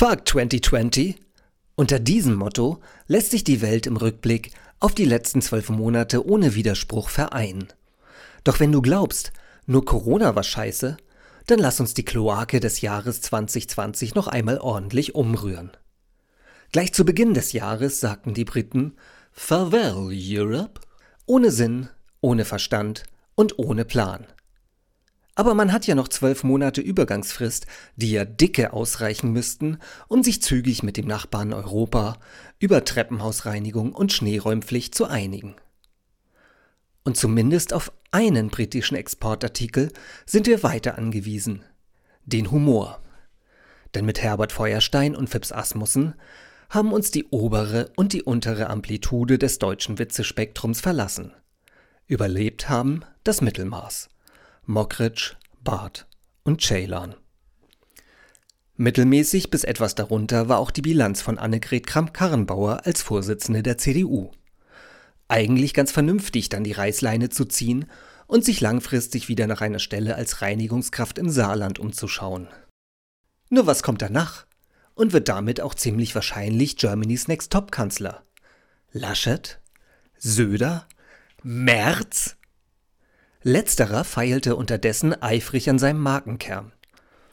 Fuck 2020? Unter diesem Motto lässt sich die Welt im Rückblick auf die letzten zwölf Monate ohne Widerspruch vereinen. Doch wenn du glaubst, nur Corona war scheiße, dann lass uns die Kloake des Jahres 2020 noch einmal ordentlich umrühren. Gleich zu Beginn des Jahres sagten die Briten Farewell Europe, ohne Sinn, ohne Verstand und ohne Plan. Aber man hat ja noch zwölf Monate Übergangsfrist, die ja dicke ausreichen müssten, um sich zügig mit dem Nachbarn Europa über Treppenhausreinigung und Schneeräumpflicht zu einigen. Und zumindest auf einen britischen Exportartikel sind wir weiter angewiesen. Den Humor. Denn mit Herbert Feuerstein und Phipps Asmussen haben uns die obere und die untere Amplitude des deutschen Witzespektrums verlassen. Überlebt haben das Mittelmaß. Mockridge, Barth und Ceylan. Mittelmäßig bis etwas darunter war auch die Bilanz von Annegret Kramp-Karrenbauer als Vorsitzende der CDU. Eigentlich ganz vernünftig, dann die Reißleine zu ziehen und sich langfristig wieder nach einer Stelle als Reinigungskraft im Saarland umzuschauen. Nur was kommt danach? Und wird damit auch ziemlich wahrscheinlich Germany's Next Top-Kanzler? Laschet? Söder? Merz? Letzterer feilte unterdessen eifrig an seinem Markenkern.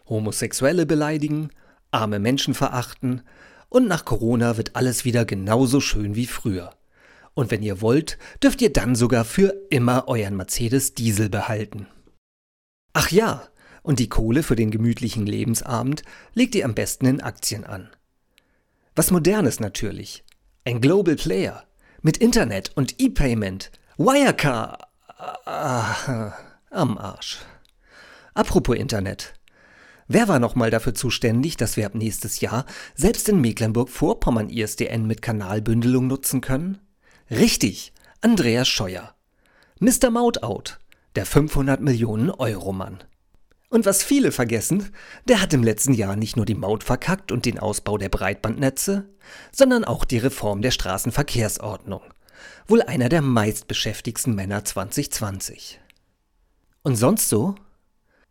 Homosexuelle beleidigen, arme Menschen verachten und nach Corona wird alles wieder genauso schön wie früher. Und wenn ihr wollt, dürft ihr dann sogar für immer euren Mercedes Diesel behalten. Ach ja, und die Kohle für den gemütlichen Lebensabend legt ihr am besten in Aktien an. Was modernes natürlich. Ein Global Player. Mit Internet und E-Payment. Wirecard. Ah, am Arsch. Apropos Internet. Wer war nochmal dafür zuständig, dass wir ab nächstes Jahr selbst in Mecklenburg-Vorpommern ISDN mit Kanalbündelung nutzen können? Richtig, Andreas Scheuer. Mr. Mautout, der 500 Millionen Euro Mann. Und was viele vergessen, der hat im letzten Jahr nicht nur die Maut verkackt und den Ausbau der Breitbandnetze, sondern auch die Reform der Straßenverkehrsordnung wohl einer der meistbeschäftigsten Männer 2020. Und sonst so?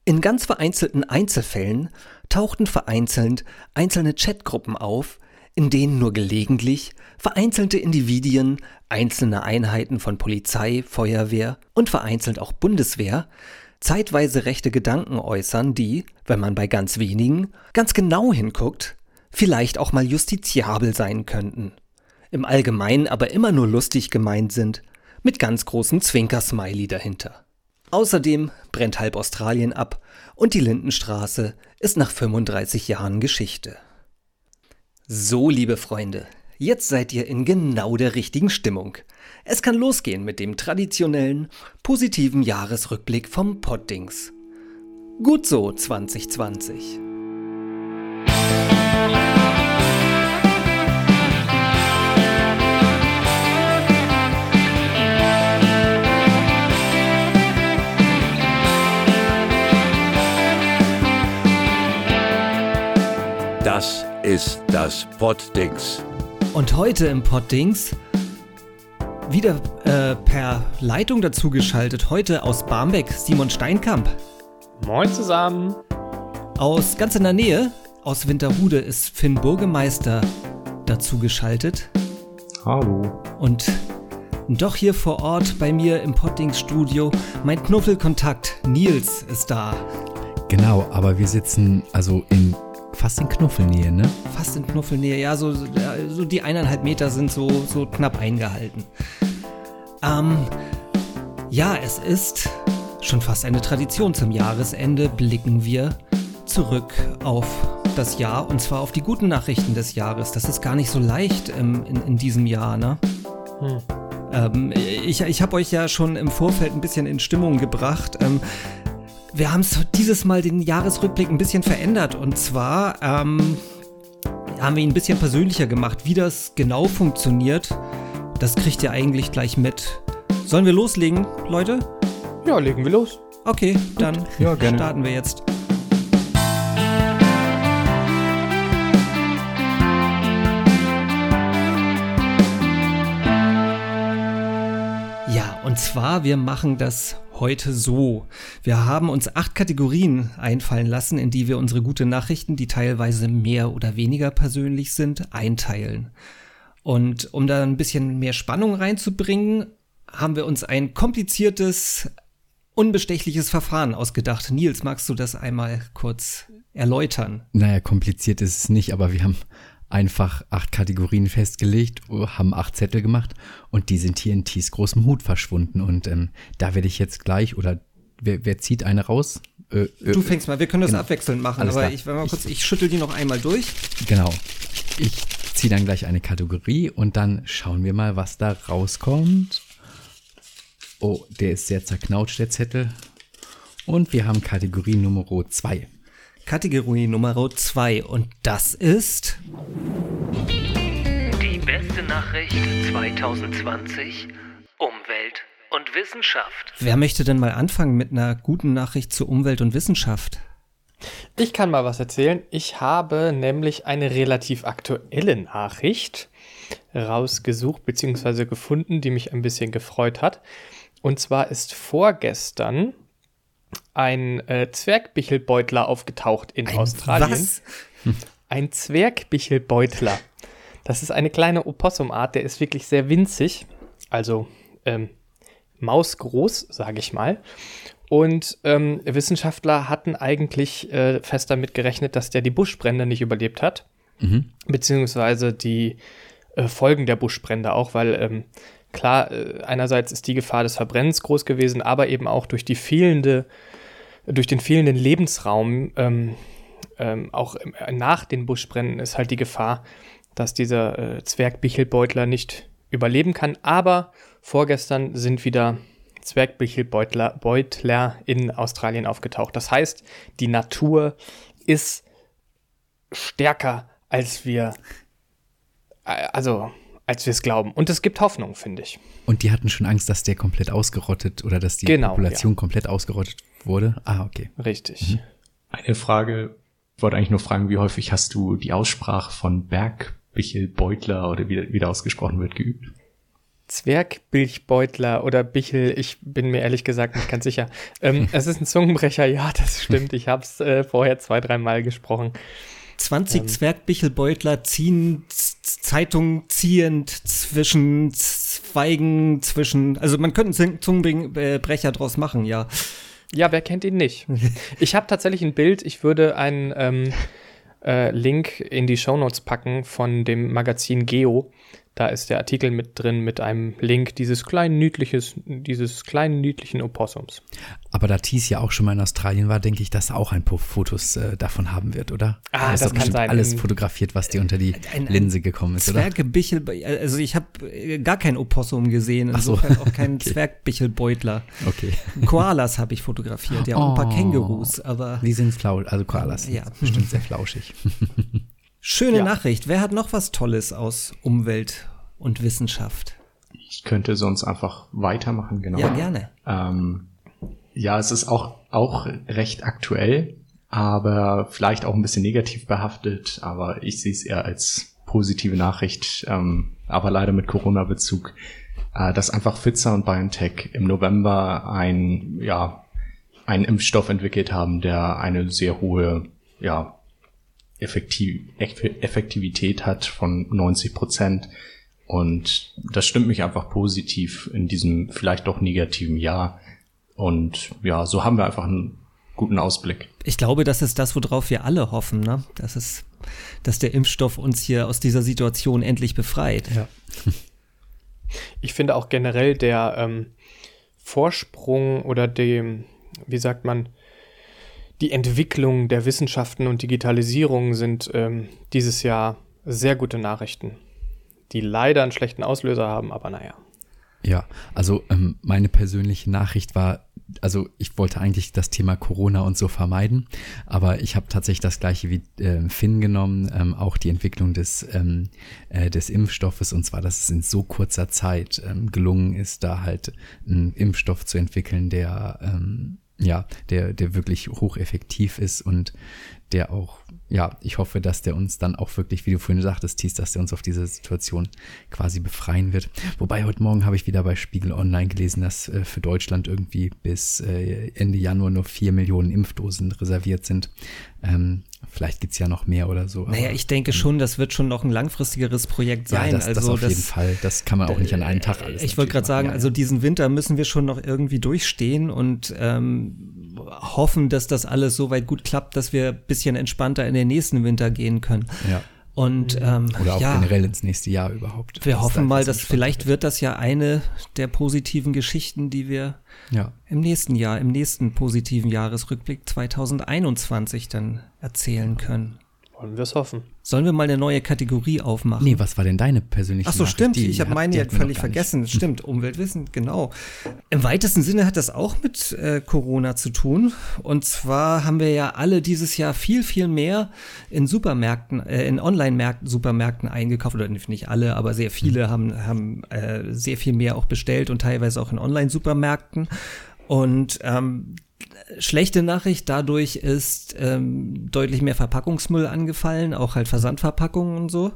In ganz vereinzelten Einzelfällen tauchten vereinzelt einzelne Chatgruppen auf, in denen nur gelegentlich vereinzelte Individuen, einzelne Einheiten von Polizei, Feuerwehr und vereinzelt auch Bundeswehr zeitweise rechte Gedanken äußern, die, wenn man bei ganz wenigen ganz genau hinguckt, vielleicht auch mal justiziabel sein könnten im Allgemeinen aber immer nur lustig gemeint sind, mit ganz großem Zwinkersmiley dahinter. Außerdem brennt halb Australien ab und die Lindenstraße ist nach 35 Jahren Geschichte. So, liebe Freunde, jetzt seid ihr in genau der richtigen Stimmung. Es kann losgehen mit dem traditionellen, positiven Jahresrückblick vom Poddings. Gut so 2020. ist das Poddings. Und heute im Poddings wieder äh, per Leitung dazugeschaltet. Heute aus Barmbek, Simon Steinkamp. Moin zusammen. Aus ganz in der Nähe, aus Winterhude, ist Finn Burgemeister dazugeschaltet. Hallo. Und doch hier vor Ort bei mir im Poddings-Studio mein Knuffelkontakt Nils ist da. Genau, aber wir sitzen also in fast in Knuffelnähe, ne? Fast in Knuffelnähe, ja, so, so die eineinhalb Meter sind so, so knapp eingehalten. Ähm, ja, es ist schon fast eine Tradition. Zum Jahresende blicken wir zurück auf das Jahr und zwar auf die guten Nachrichten des Jahres. Das ist gar nicht so leicht ähm, in, in diesem Jahr, ne? Hm. Ähm, ich ich habe euch ja schon im Vorfeld ein bisschen in Stimmung gebracht. Ähm, wir haben dieses Mal den Jahresrückblick ein bisschen verändert. Und zwar ähm, haben wir ihn ein bisschen persönlicher gemacht. Wie das genau funktioniert, das kriegt ihr eigentlich gleich mit. Sollen wir loslegen, Leute? Ja, legen wir los. Okay, dann ja, starten wir jetzt. Zwar, wir machen das heute so. Wir haben uns acht Kategorien einfallen lassen, in die wir unsere gute Nachrichten, die teilweise mehr oder weniger persönlich sind, einteilen. Und um da ein bisschen mehr Spannung reinzubringen, haben wir uns ein kompliziertes, unbestechliches Verfahren ausgedacht. Nils, magst du das einmal kurz erläutern? Naja, kompliziert ist es nicht, aber wir haben einfach acht Kategorien festgelegt, haben acht Zettel gemacht und die sind hier in Ties großem Hut verschwunden. Und ähm, da werde ich jetzt gleich, oder wer, wer zieht eine raus? Äh, äh, du fängst mal, wir können das genau. abwechselnd machen, Alles aber klar. ich mal kurz, ich, ich schüttel die noch einmal durch. Genau. Ich ziehe dann gleich eine Kategorie und dann schauen wir mal, was da rauskommt. Oh, der ist sehr zerknautscht, der Zettel. Und wir haben Kategorie Nummer 2. Kategorie Nummer 2 und das ist die beste Nachricht 2020 Umwelt und Wissenschaft. Wer möchte denn mal anfangen mit einer guten Nachricht zu Umwelt und Wissenschaft? Ich kann mal was erzählen. Ich habe nämlich eine relativ aktuelle Nachricht rausgesucht bzw. gefunden, die mich ein bisschen gefreut hat. Und zwar ist vorgestern ein äh, Zwergbichelbeutler aufgetaucht in ein Australien. Was? Ein Zwergbichelbeutler. Das ist eine kleine Opossumart, der ist wirklich sehr winzig, also ähm, mausgroß, sage ich mal. Und ähm, Wissenschaftler hatten eigentlich äh, fest damit gerechnet, dass der die Buschbrände nicht überlebt hat, mhm. beziehungsweise die äh, Folgen der Buschbrände auch, weil ähm, klar, äh, einerseits ist die Gefahr des Verbrennens groß gewesen, aber eben auch durch die fehlende durch den fehlenden Lebensraum, ähm, ähm, auch nach den Buschbränden, ist halt die Gefahr, dass dieser äh, Zwergbichelbeutler nicht überleben kann. Aber vorgestern sind wieder Zwergbichelbeutler Beutler in Australien aufgetaucht. Das heißt, die Natur ist stärker, als wir, äh, also als wir es glauben. Und es gibt Hoffnung, finde ich. Und die hatten schon Angst, dass der komplett ausgerottet oder dass die genau, Population ja. komplett ausgerottet wurde? Ah, okay. Richtig. Mhm. Eine Frage, ich wollte eigentlich nur fragen, wie häufig hast du die Aussprache von Bergbichel Beutler oder wie, wie ausgesprochen wird, geübt? Zwergbilchbeutler oder Bichel, ich bin mir ehrlich gesagt nicht ganz sicher. Ähm, es ist ein Zungenbrecher, ja, das stimmt. Ich habe es äh, vorher zwei, dreimal gesprochen. 20 ähm, Zwergbichelbeutler ziehen Zeitung ziehend zwischen Zweigen, zwischen, also man könnte einen Zungenbrecher draus machen, ja. Ja, wer kennt ihn nicht? Ich habe tatsächlich ein Bild, ich würde einen ähm, äh, Link in die Shownotes packen von dem Magazin Geo. Da ist der Artikel mit drin mit einem Link dieses kleinen niedliches, dieses kleinen niedlichen Opossums. Aber da Thies ja auch schon mal in Australien war, denke ich, dass er auch ein paar Fotos äh, davon haben wird, oder? Ah, das, das kann sein. Alles fotografiert, was dir unter die ein, ein Linse gekommen ist, Zwergebichel, also ich habe äh, gar kein Opossum gesehen, insofern so. auch keinen okay. Zwergbichelbeutler. Okay. Koalas habe ich fotografiert, ja, oh. ein paar oh. Kängurus, aber. Die sind flauschig, also Koalas, ja. bestimmt sehr flauschig. Schöne ja. Nachricht. Wer hat noch was Tolles aus Umwelt und Wissenschaft? Ich könnte sonst einfach weitermachen, genau. Ja, gerne. Ähm, ja, es ist auch, auch recht aktuell, aber vielleicht auch ein bisschen negativ behaftet, aber ich sehe es eher als positive Nachricht, ähm, aber leider mit Corona-Bezug, äh, dass einfach Pfizer und BioNTech im November ein, ja, einen Impfstoff entwickelt haben, der eine sehr hohe, ja, Effektiv Effektivität hat von 90 Prozent. Und das stimmt mich einfach positiv in diesem vielleicht doch negativen Jahr. Und ja, so haben wir einfach einen guten Ausblick. Ich glaube, das ist das, worauf wir alle hoffen, ne? Das ist, dass der Impfstoff uns hier aus dieser Situation endlich befreit. Ja. Ich finde auch generell der ähm, Vorsprung oder dem, wie sagt man, die Entwicklung der Wissenschaften und Digitalisierung sind ähm, dieses Jahr sehr gute Nachrichten, die leider einen schlechten Auslöser haben, aber naja. Ja, also ähm, meine persönliche Nachricht war, also ich wollte eigentlich das Thema Corona und so vermeiden, aber ich habe tatsächlich das gleiche wie äh, Finn genommen, ähm, auch die Entwicklung des, ähm, äh, des Impfstoffes und zwar, dass es in so kurzer Zeit ähm, gelungen ist, da halt einen Impfstoff zu entwickeln, der ähm, ja, der, der wirklich hocheffektiv ist und der auch, ja, ich hoffe, dass der uns dann auch wirklich, wie du vorhin sagtest, Thies, dass der uns auf diese Situation quasi befreien wird. Wobei heute Morgen habe ich wieder bei Spiegel Online gelesen, dass äh, für Deutschland irgendwie bis äh, Ende Januar nur vier Millionen Impfdosen reserviert sind. Ähm, Vielleicht gibt's ja noch mehr oder so. Naja, ich denke schon, das wird schon noch ein langfristigeres Projekt sein. Ja, das, also das auf jeden Fall. Das kann man auch nicht an einem Tag alles. Ich wollte gerade sagen, machen. also diesen Winter müssen wir schon noch irgendwie durchstehen und ähm, hoffen, dass das alles so weit gut klappt, dass wir ein bisschen entspannter in den nächsten Winter gehen können. Ja. Und ähm, Oder auch ja, generell ins nächste Jahr überhaupt. wir Dass hoffen da mal, dass vielleicht wird das ja eine der positiven Geschichten, die wir Ja. im nächsten Jahr, im nächsten positiven Jahresrückblick 2021 dann erzählen können. Wollen wir es hoffen. Sollen wir mal eine neue Kategorie aufmachen? Nee, was war denn deine persönliche Ach so, Nachricht? stimmt. Die ich habe meine jetzt völlig gar nicht. vergessen. Stimmt, Umweltwissen, genau. Im weitesten Sinne hat das auch mit äh, Corona zu tun. Und zwar haben wir ja alle dieses Jahr viel, viel mehr in Supermärkten, äh, in Online-Märkten, Supermärkten eingekauft. Oder nicht alle, aber sehr viele haben, haben äh, sehr viel mehr auch bestellt und teilweise auch in Online-Supermärkten. Und ähm, schlechte Nachricht dadurch ist ähm, deutlich mehr Verpackungsmüll angefallen, auch halt Versandverpackungen und so.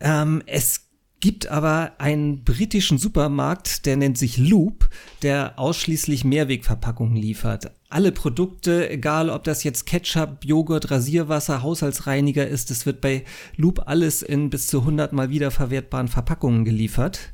Ähm, es gibt aber einen britischen Supermarkt, der nennt sich Loop, der ausschließlich Mehrwegverpackungen liefert. Alle Produkte, egal ob das jetzt Ketchup, Joghurt, Rasierwasser, Haushaltsreiniger ist, es wird bei Loop alles in bis zu 100 mal wiederverwertbaren Verpackungen geliefert.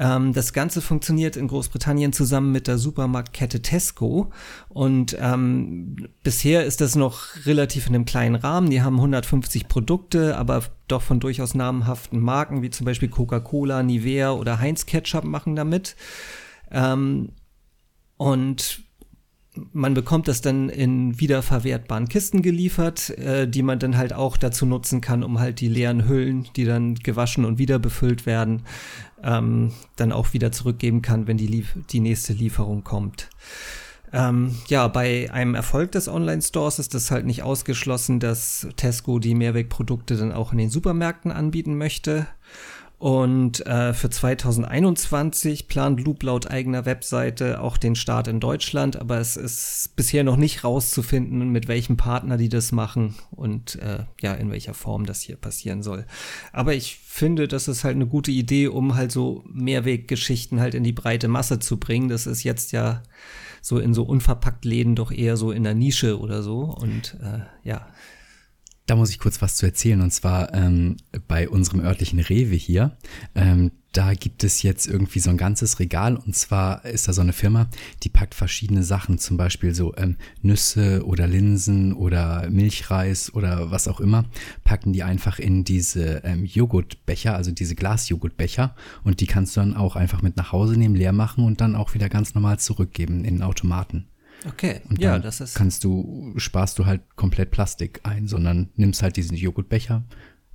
Ähm, das Ganze funktioniert in Großbritannien zusammen mit der Supermarktkette Tesco und ähm, bisher ist das noch relativ in einem kleinen Rahmen. Die haben 150 Produkte, aber doch von durchaus namhaften Marken wie zum Beispiel Coca-Cola, Nivea oder Heinz Ketchup machen damit. Ähm, und man bekommt das dann in wiederverwertbaren Kisten geliefert, äh, die man dann halt auch dazu nutzen kann, um halt die leeren Hüllen, die dann gewaschen und wieder befüllt werden, ähm, dann auch wieder zurückgeben kann, wenn die, die nächste Lieferung kommt. Ähm, ja, bei einem Erfolg des Online-Stores ist es halt nicht ausgeschlossen, dass Tesco die Mehrwegprodukte dann auch in den Supermärkten anbieten möchte. Und äh, für 2021 plant Loop laut eigener Webseite auch den Start in Deutschland, aber es ist bisher noch nicht rauszufinden, mit welchem Partner die das machen und äh, ja, in welcher Form das hier passieren soll. Aber ich finde, das ist halt eine gute Idee, um halt so Mehrweggeschichten halt in die breite Masse zu bringen. Das ist jetzt ja so in so unverpackt Läden doch eher so in der Nische oder so. Und äh, ja, Da muss ich kurz was zu erzählen. Und zwar ähm, bei unserem örtlichen Rewe hier. Ähm, da gibt es jetzt irgendwie so ein ganzes Regal. Und zwar ist da so eine Firma, die packt verschiedene Sachen, zum Beispiel so ähm, Nüsse oder Linsen oder Milchreis oder was auch immer, packen die einfach in diese ähm, Joghurtbecher, also diese Glasjoghurtbecher. Und die kannst du dann auch einfach mit nach Hause nehmen, leer machen und dann auch wieder ganz normal zurückgeben in den Automaten. Okay. Und ja, dann das ist. kannst du, sparst du halt komplett Plastik ein, sondern nimmst halt diesen Joghurtbecher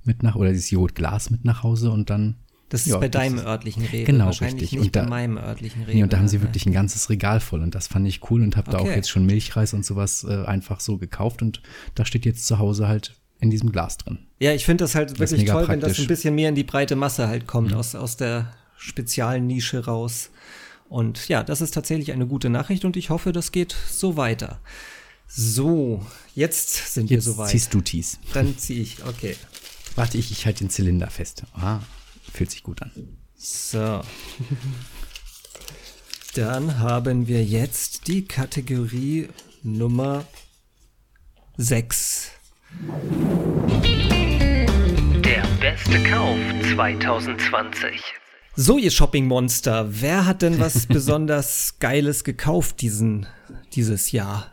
mit nach oder dieses Joghurtglas mit nach Hause und dann. Das ist ja, bei das deinem ist- örtlichen Rewe. Genau, Wahrscheinlich richtig. nicht Und da- bei meinem örtlichen Rewe. Nee, und da haben sie wirklich ein ganzes Regal voll und das fand ich cool und habe da auch Okay. jetzt schon Milchreis und sowas äh, einfach so gekauft und da steht jetzt zu Hause halt in diesem Glas drin. Ja, ich finde das halt ist wirklich toll, wenn das praktisch. Mhm. ein bisschen mehr in die breite Masse halt kommt, aus, aus der speziellen Nische raus. Und ja, das ist tatsächlich eine gute Nachricht und ich hoffe, das geht so weiter. So, jetzt sind wir Jetzt soweit. ziehst du Tees. Dann ziehe ich, okay. Warte, ich, ich halte den Zylinder fest. Ah, fühlt sich gut an. So. Dann haben wir jetzt die Kategorie Nummer 6. Der beste Kauf 2020. So, ihr Shopping-Monster, wer hat denn was besonders Geiles gekauft diesen, dieses Jahr?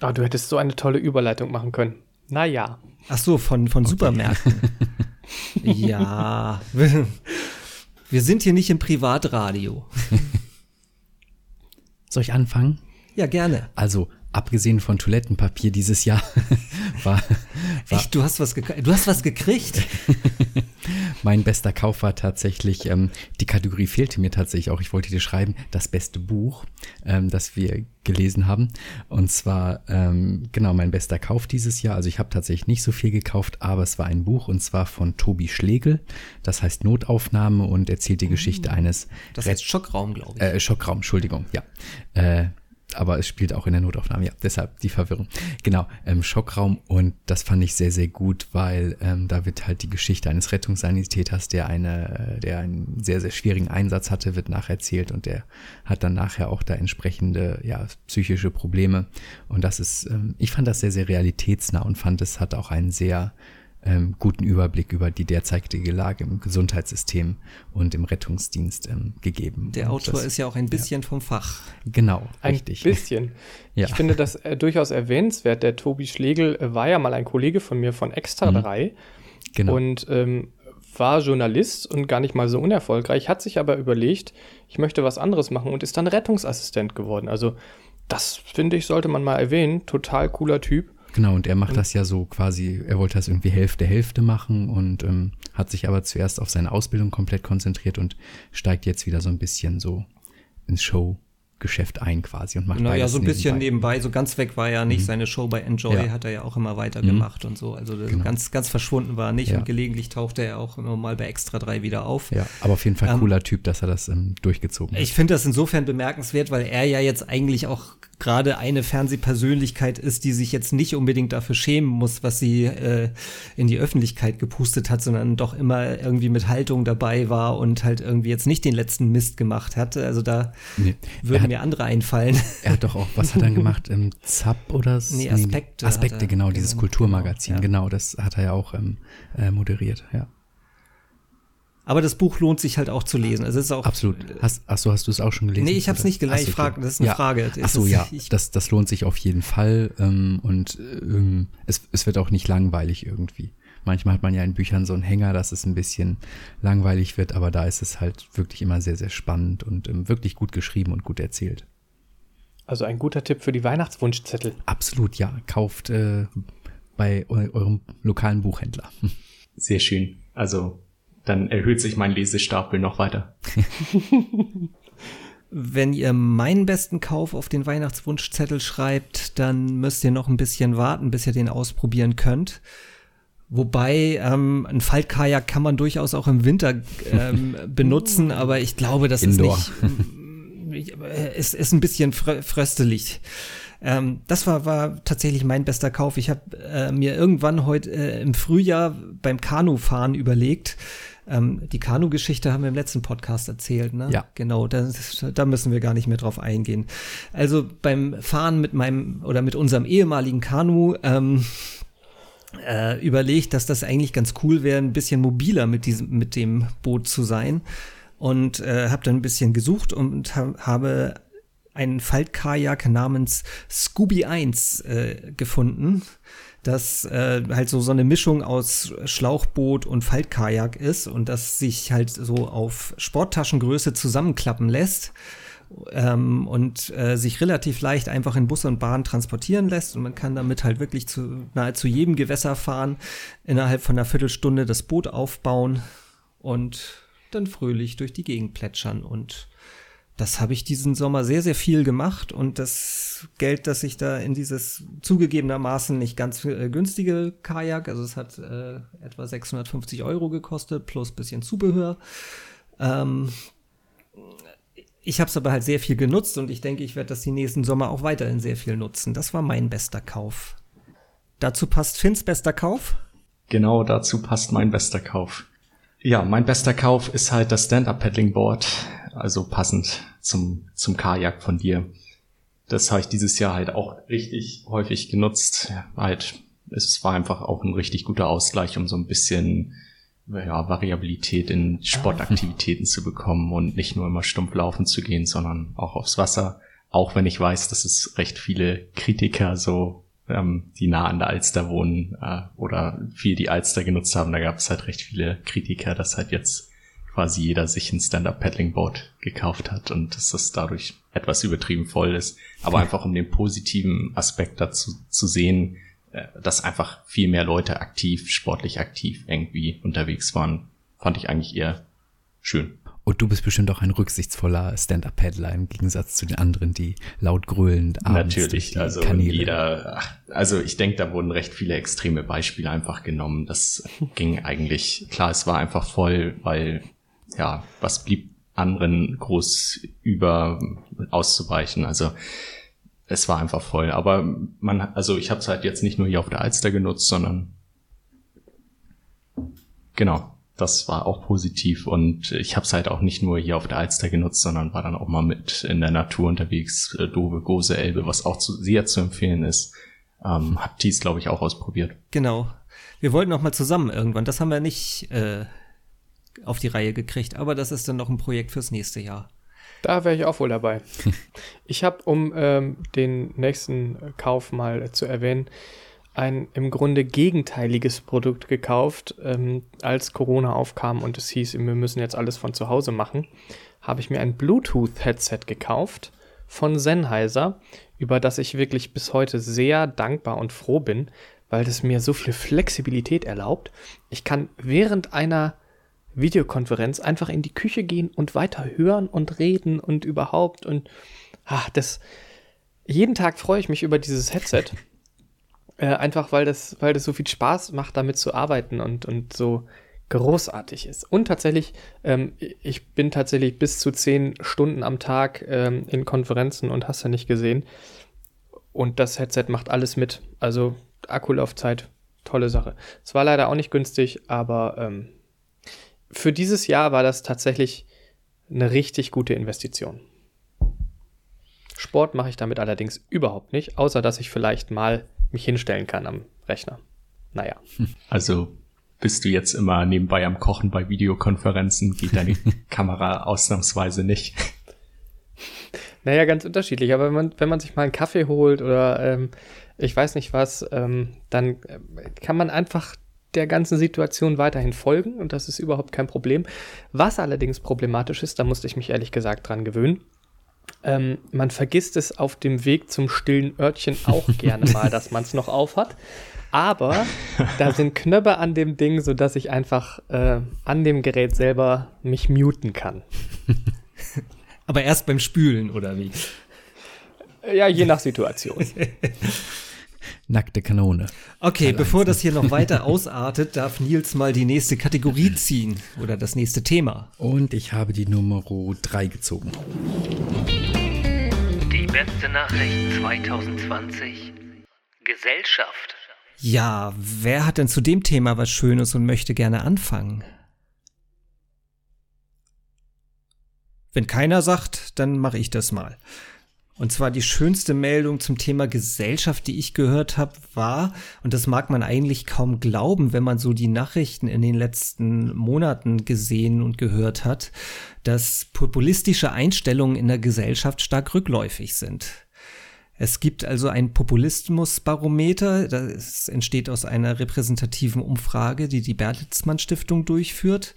Ah, du hättest so eine tolle Überleitung machen können. Naja. Ach so, von, von Supermärkten. ja. Wir, wir sind hier nicht im Privatradio. Soll ich anfangen? Ja, gerne. Also, abgesehen von Toilettenpapier dieses Jahr war, war Echt, du hast was gekriegt? Du hast was gekriegt? Mein bester Kauf war tatsächlich, ähm, die Kategorie fehlte mir tatsächlich auch. Ich wollte dir schreiben, das beste Buch, ähm, das wir gelesen haben. Und zwar, ähm, genau, mein bester Kauf dieses Jahr. Also ich habe tatsächlich nicht so viel gekauft, aber es war ein Buch und zwar von Tobi Schlegel. Das heißt Notaufnahme und erzählt die Geschichte eines Das heißt Schockraum, glaube ich. äh, Schockraum, Entschuldigung, ja. Äh, aber es spielt auch in der Notaufnahme, ja, deshalb die Verwirrung. Genau, ähm, Schockraum und das fand ich sehr, sehr gut, weil ähm, da wird halt die Geschichte eines Rettungssanitäters, der eine, äh, der einen sehr, sehr schwierigen Einsatz hatte, wird nacherzählt und der hat dann nachher auch da entsprechende, ja, psychische Probleme und das ist, ähm, ich fand das sehr, sehr realitätsnah und fand, es hat auch einen sehr ähm, guten Überblick über die derzeitige Lage im Gesundheitssystem und im Rettungsdienst ähm, gegeben. Der und Autor das, ist ja auch ein bisschen vom Fach. Genau, Ein richtig. bisschen. Ja. Ich finde das äh, durchaus erwähnenswert. Der Tobi Schlegel äh, war ja mal ein Kollege von mir von Extra Mhm. 3 Genau. und ähm, war Journalist und gar nicht mal so unerfolgreich, hat sich aber überlegt, ich möchte was anderes machen und ist dann Rettungsassistent geworden. Also das finde ich, sollte man mal erwähnen. Total cooler Typ. Genau, und er macht das ja so quasi, er wollte das irgendwie Hälfte, Hälfte machen und ähm, hat sich aber zuerst auf seine Ausbildung komplett konzentriert und steigt jetzt wieder so ein bisschen so ins Showgeschäft ein quasi und macht Genau, ja, so ein bisschen nebenbei. nebenbei, so ganz weg war er nicht. Seine Show bei Enjoy Ja. hat er ja auch immer weiter Mhm. und so. Also Genau. ganz, ganz verschwunden war er nicht Ja. und gelegentlich tauchte er auch immer mal bei Extra 3 wieder auf. Ja, aber auf jeden Fall Ähm, cooler Typ, dass er das ähm, durchgezogen hat. Ich finde das insofern bemerkenswert, weil er ja jetzt eigentlich auch gerade eine Fernsehpersönlichkeit ist, die sich jetzt nicht unbedingt dafür schämen muss, was sie äh, in die Öffentlichkeit gepustet hat, sondern doch immer irgendwie mit Haltung dabei war und halt irgendwie jetzt nicht den letzten Mist gemacht hat. Also da Nee, würden hat- mir andere einfallen. Er hat doch auch, was hat er dann gemacht? Ähm, Zapp oder? s- Nee, Aspekte hat Aspekte, genau, dieses gemacht, Kulturmagazin, genau, genau, das hat er ja auch ähm, äh, moderiert, ja. Aber das Buch lohnt sich halt auch zu lesen. Also es ist auch Absolut. Hast, ach so, hast du es auch schon gelesen? Nee, ich hab's oder? nicht gelesen. Ach so, Ich frag- das ist eine ja. Frage. Ach so, Es ja, das, das lohnt sich auf jeden Fall ähm, und ähm, es, es wird auch nicht langweilig irgendwie. Manchmal hat man ja in Büchern so einen Hänger, dass es ein bisschen langweilig wird, aber da ist es halt wirklich immer sehr, sehr spannend und ähm, wirklich gut geschrieben und gut erzählt. Also ein guter Tipp für die Weihnachtswunschzettel. Absolut, ja. Kauft äh, bei eu eurem lokalen Buchhändler. Sehr schön. Also dann erhöht sich mein Lesestapel noch weiter. Wenn ihr meinen besten Kauf auf den Weihnachtswunschzettel schreibt, dann müsst ihr noch ein bisschen warten, bis ihr den ausprobieren könnt. Wobei ähm, ein Faltkajak kann man durchaus auch im Winter ähm, benutzen, aber ich glaube, das Indoor. ist nicht. Es ist ein bisschen frö fröstelig. Ähm, das war, war tatsächlich mein bester Kauf. Ich habe äh, mir irgendwann heute äh, im Frühjahr beim Kanufahren überlegt. Ähm, die Kanu-Geschichte haben wir im letzten Podcast erzählt, ne? Ja. Genau, das, da müssen wir gar nicht mehr drauf eingehen. Also beim Fahren mit meinem oder mit unserem ehemaligen Kanu ähm, äh, überlegt, dass das eigentlich ganz cool wäre, ein bisschen mobiler mit diesem mit dem Boot zu sein und äh, habe dann ein bisschen gesucht und ha habe einen Faltkajak namens Scooby 1 äh, gefunden, das äh, halt so so eine Mischung aus Schlauchboot und Faltkajak ist und das sich halt so auf Sporttaschengröße zusammenklappen lässt ähm, und äh, sich relativ leicht einfach in Bus und Bahn transportieren lässt. Und man kann damit halt wirklich zu nahezu jedem Gewässer fahren, innerhalb von einer Viertelstunde das Boot aufbauen und dann fröhlich durch die Gegend plätschern und das habe ich diesen Sommer sehr, sehr viel gemacht und das Geld, das ich da in dieses zugegebenermaßen nicht ganz äh, günstige Kajak, also es hat äh, etwa 650 Euro gekostet, plus bisschen Zubehör. Ähm, ich habe es aber halt sehr viel genutzt und ich denke, ich werde das die nächsten Sommer auch weiterhin sehr viel nutzen. Das war mein bester Kauf. Dazu passt Finns bester Kauf. Genau dazu passt mein bester Kauf. Ja, mein bester Kauf ist halt das Stand-Up-Paddling-Board, also passend zum, zum Kajak von dir. Das habe ich dieses Jahr halt auch richtig häufig genutzt. Halt, es war einfach auch ein richtig guter Ausgleich, um so ein bisschen ja, Variabilität in Sportaktivitäten zu bekommen und nicht nur immer stumpf laufen zu gehen, sondern auch aufs Wasser. Auch wenn ich weiß, dass es recht viele Kritiker so ähm, die nah an der Alster wohnen äh, oder viel die Alster genutzt haben, da gab es halt recht viele Kritiker, dass halt jetzt quasi jeder sich ein Stand-Up-Paddling-Board gekauft hat und dass das dadurch etwas übertrieben voll ist. Aber einfach um den positiven Aspekt dazu zu sehen, äh, dass einfach viel mehr Leute aktiv, sportlich aktiv irgendwie unterwegs waren, fand ich eigentlich eher schön. Und du bist bestimmt auch ein rücksichtsvoller Stand-Up-Paddler im Gegensatz zu den anderen, die laut abends durch Natürlich, also Kanäle. jeder, also ich denke, da wurden recht viele extreme Beispiele einfach genommen. Das ging eigentlich, klar, es war einfach voll, weil, ja, was blieb anderen groß über auszuweichen. Also es war einfach voll. Aber man, also ich habe es halt jetzt nicht nur hier auf der Alster genutzt, sondern genau, das war auch positiv. Und ich habe es halt auch nicht nur hier auf der Alster genutzt, sondern war dann auch mal mit in der Natur unterwegs, äh, Dove, Gose, Elbe, was auch zu, sehr zu empfehlen ist. Ähm, hab dies, glaube ich, auch ausprobiert. Genau. Wir wollten noch mal zusammen irgendwann. Das haben wir nicht äh, auf die Reihe gekriegt, aber das ist dann noch ein Projekt fürs nächste Jahr. Da wäre ich auch wohl dabei. ich habe, um ähm, den nächsten Kauf mal zu erwähnen, ein im Grunde gegenteiliges Produkt gekauft. Ähm, als Corona aufkam und es hieß, wir müssen jetzt alles von zu Hause machen, habe ich mir ein Bluetooth-Headset gekauft von Sennheiser, über das ich wirklich bis heute sehr dankbar und froh bin, weil das mir so viel Flexibilität erlaubt. Ich kann während einer Videokonferenz einfach in die Küche gehen und weiter hören und reden und überhaupt und ach, das jeden Tag freue ich mich über dieses Headset. Äh, einfach weil das, weil das so viel Spaß macht, damit zu arbeiten und, und so großartig ist. Und tatsächlich, ähm, ich bin tatsächlich bis zu zehn Stunden am Tag ähm, in Konferenzen und hast ja nicht gesehen. Und das Headset macht alles mit. Also Akkulaufzeit, tolle Sache. Es war leider auch nicht günstig, aber ähm, für dieses Jahr war das tatsächlich eine richtig gute Investition. Sport mache ich damit allerdings überhaupt nicht, außer dass ich vielleicht mal mich hinstellen kann am Rechner. Naja. Also bist du jetzt immer nebenbei am Kochen bei Videokonferenzen, geht deine Kamera ausnahmsweise nicht. Naja, ganz unterschiedlich. Aber wenn man, wenn man sich mal einen Kaffee holt oder ähm, ich weiß nicht was, ähm, dann äh, kann man einfach der ganzen Situation weiterhin folgen und das ist überhaupt kein Problem. Was allerdings problematisch ist, da musste ich mich ehrlich gesagt dran gewöhnen. Ähm, man vergisst es auf dem Weg zum stillen Örtchen auch gerne mal, dass man es noch aufhat. Aber da sind Knöpfe an dem Ding, sodass ich einfach äh, an dem Gerät selber mich muten kann. Aber erst beim Spülen, oder wie? Ja, je nach Situation. Nackte Kanone. Okay, Teil bevor 1. das hier noch weiter ausartet, darf Nils mal die nächste Kategorie ziehen oder das nächste Thema. Und ich habe die Nummer 3 gezogen. Die beste Nachricht 2020. Gesellschaft. Ja, wer hat denn zu dem Thema was Schönes und möchte gerne anfangen? Wenn keiner sagt, dann mache ich das mal. Und zwar die schönste Meldung zum Thema Gesellschaft, die ich gehört habe, war, und das mag man eigentlich kaum glauben, wenn man so die Nachrichten in den letzten Monaten gesehen und gehört hat, dass populistische Einstellungen in der Gesellschaft stark rückläufig sind. Es gibt also ein Populismusbarometer, das entsteht aus einer repräsentativen Umfrage, die die Bertelsmann Stiftung durchführt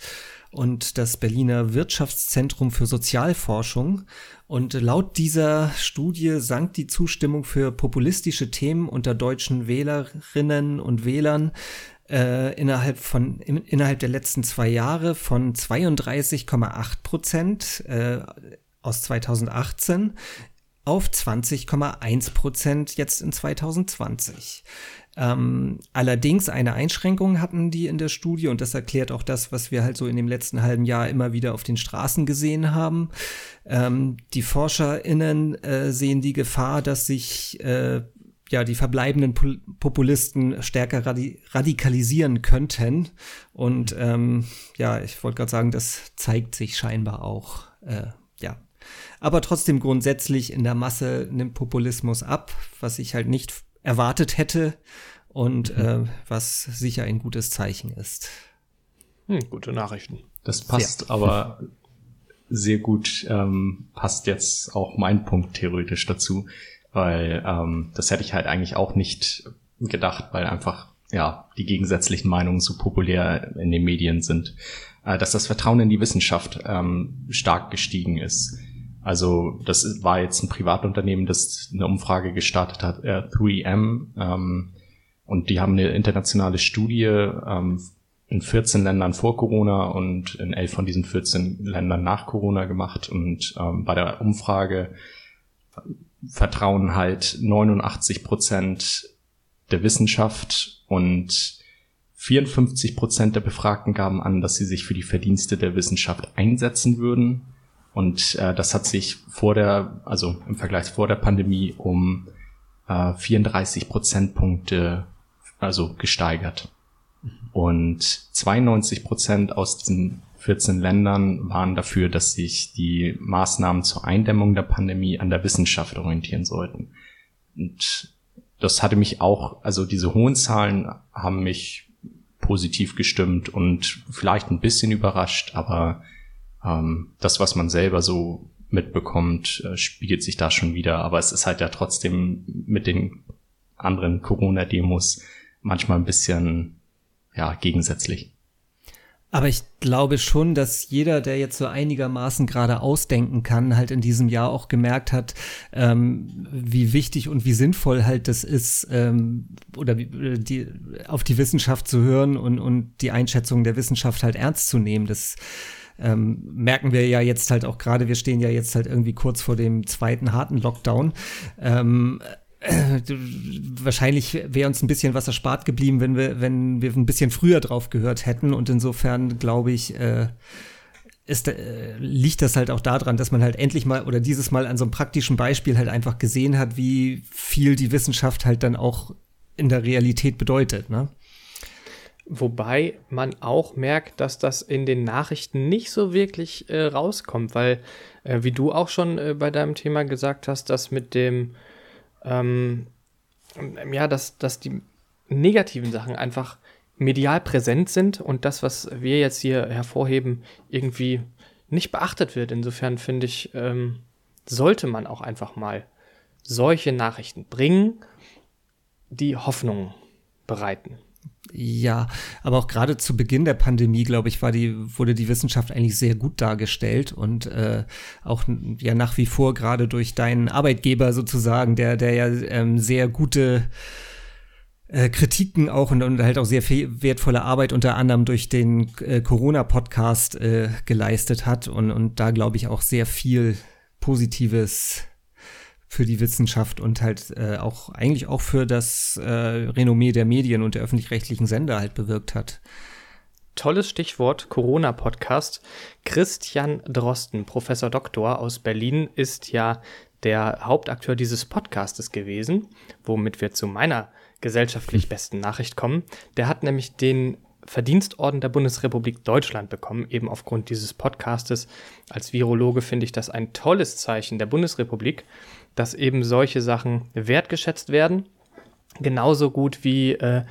und das Berliner Wirtschaftszentrum für Sozialforschung. Und laut dieser Studie sank die Zustimmung für populistische Themen unter deutschen Wählerinnen und Wählern äh, innerhalb von in, innerhalb der letzten zwei Jahre von 32,8 Prozent äh, aus 2018 auf 20,1 Prozent jetzt in 2020. Ähm, allerdings eine Einschränkung hatten die in der Studie und das erklärt auch das, was wir halt so in dem letzten halben Jahr immer wieder auf den Straßen gesehen haben. Ähm, die ForscherInnen äh, sehen die Gefahr, dass sich äh, ja, die verbleibenden Populisten stärker radi radikalisieren könnten. Und ähm, ja, ich wollte gerade sagen, das zeigt sich scheinbar auch. Äh, ja. Aber trotzdem grundsätzlich in der Masse nimmt Populismus ab, was ich halt nicht erwartet hätte und mhm. äh, was sicher ein gutes Zeichen ist. Hm, gute Nachrichten. Das passt sehr. aber sehr gut, ähm, passt jetzt auch mein Punkt theoretisch dazu, weil ähm, das hätte ich halt eigentlich auch nicht gedacht, weil einfach ja die gegensätzlichen Meinungen so populär in den Medien sind, äh, dass das Vertrauen in die Wissenschaft ähm, stark gestiegen ist. Also das war jetzt ein Privatunternehmen, das eine Umfrage gestartet hat, äh, 3M, ähm, und die haben eine internationale Studie ähm, in 14 Ländern vor Corona und in 11 von diesen 14 Ländern nach Corona gemacht. Und ähm, bei der Umfrage vertrauen halt 89 Prozent der Wissenschaft und 54 Prozent der Befragten gaben an, dass sie sich für die Verdienste der Wissenschaft einsetzen würden. Und äh, das hat sich vor der, also im Vergleich vor der Pandemie um äh, 34 Prozentpunkte also gesteigert. Und 92 Prozent aus diesen 14 Ländern waren dafür, dass sich die Maßnahmen zur Eindämmung der Pandemie an der Wissenschaft orientieren sollten. Und das hatte mich auch, also diese hohen Zahlen haben mich positiv gestimmt und vielleicht ein bisschen überrascht, aber ähm, das, was man selber so mitbekommt, äh, spiegelt sich da schon wieder. Aber es ist halt ja trotzdem mit den anderen Corona-Demos manchmal ein bisschen ja gegensätzlich. Aber ich glaube schon, dass jeder, der jetzt so einigermaßen gerade ausdenken kann, halt in diesem Jahr auch gemerkt hat, ähm, wie wichtig und wie sinnvoll halt das ist, ähm, oder äh, die, auf die Wissenschaft zu hören und, und die Einschätzung der Wissenschaft halt ernst zu nehmen. Das ähm, merken wir ja jetzt halt auch gerade, wir stehen ja jetzt halt irgendwie kurz vor dem zweiten harten Lockdown. Ähm, wahrscheinlich wäre uns ein bisschen was erspart geblieben, wenn wir, wenn wir ein bisschen früher drauf gehört hätten. Und insofern glaube ich, äh, ist, äh, liegt das halt auch daran, dass man halt endlich mal oder dieses Mal an so einem praktischen Beispiel halt einfach gesehen hat, wie viel die Wissenschaft halt dann auch in der Realität bedeutet. Ne? Wobei man auch merkt, dass das in den Nachrichten nicht so wirklich äh, rauskommt, weil, äh, wie du auch schon äh, bei deinem Thema gesagt hast, dass mit dem ähm, ja, dass, dass die negativen Sachen einfach medial präsent sind und das, was wir jetzt hier hervorheben, irgendwie nicht beachtet wird. Insofern finde ich, ähm, sollte man auch einfach mal solche Nachrichten bringen, die Hoffnung bereiten. Ja, aber auch gerade zu Beginn der Pandemie, glaube ich, war die, wurde die Wissenschaft eigentlich sehr gut dargestellt und äh, auch ja nach wie vor gerade durch deinen Arbeitgeber sozusagen, der, der ja ähm, sehr gute äh, Kritiken auch und, und halt auch sehr viel wertvolle Arbeit unter anderem durch den äh, Corona-Podcast äh, geleistet hat und, und da glaube ich auch sehr viel Positives für die Wissenschaft und halt äh, auch eigentlich auch für das äh, Renommee der Medien und der öffentlich-rechtlichen Sender halt bewirkt hat. Tolles Stichwort Corona-Podcast. Christian Drosten, Professor Doktor aus Berlin, ist ja der Hauptakteur dieses Podcastes gewesen, womit wir zu meiner gesellschaftlich besten Nachricht kommen. Der hat nämlich den Verdienstorden der Bundesrepublik Deutschland bekommen, eben aufgrund dieses Podcastes. Als Virologe finde ich das ein tolles Zeichen der Bundesrepublik dass eben solche Sachen wertgeschätzt werden. Genauso gut wie äh,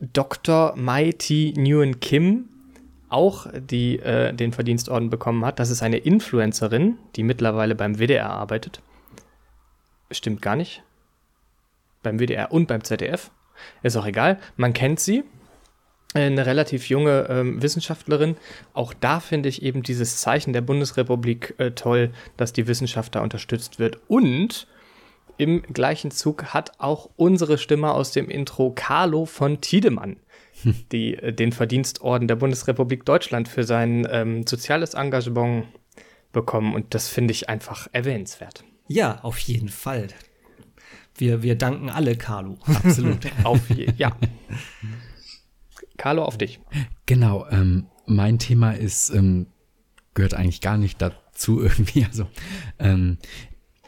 Dr. T. Nguyen Kim auch die, äh, den Verdienstorden bekommen hat. Das ist eine Influencerin, die mittlerweile beim WDR arbeitet. Stimmt gar nicht. Beim WDR und beim ZDF. Ist auch egal. Man kennt sie eine relativ junge ähm, Wissenschaftlerin. Auch da finde ich eben dieses Zeichen der Bundesrepublik äh, toll, dass die Wissenschaft da unterstützt wird. Und im gleichen Zug hat auch unsere Stimme aus dem Intro Carlo von Tiedemann die, äh, den Verdienstorden der Bundesrepublik Deutschland für sein ähm, soziales Engagement bekommen. Und das finde ich einfach erwähnenswert. Ja, auf jeden Fall. Wir, wir danken alle Carlo. Absolut. auf je, ja. Carlo, auf dich. Genau, ähm, mein Thema ist, ähm, gehört eigentlich gar nicht dazu irgendwie. Also, ähm,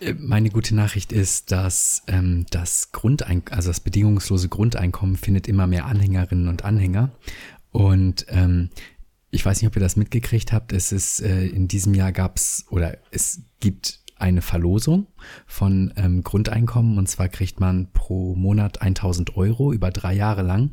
äh, meine gute Nachricht ist, dass ähm, das Grundeinkommen, also das bedingungslose Grundeinkommen findet immer mehr Anhängerinnen und Anhänger. Und ähm, ich weiß nicht, ob ihr das mitgekriegt habt. Es ist äh, in diesem Jahr gab es oder es gibt eine Verlosung von ähm, Grundeinkommen und zwar kriegt man pro Monat 1000 Euro über drei Jahre lang.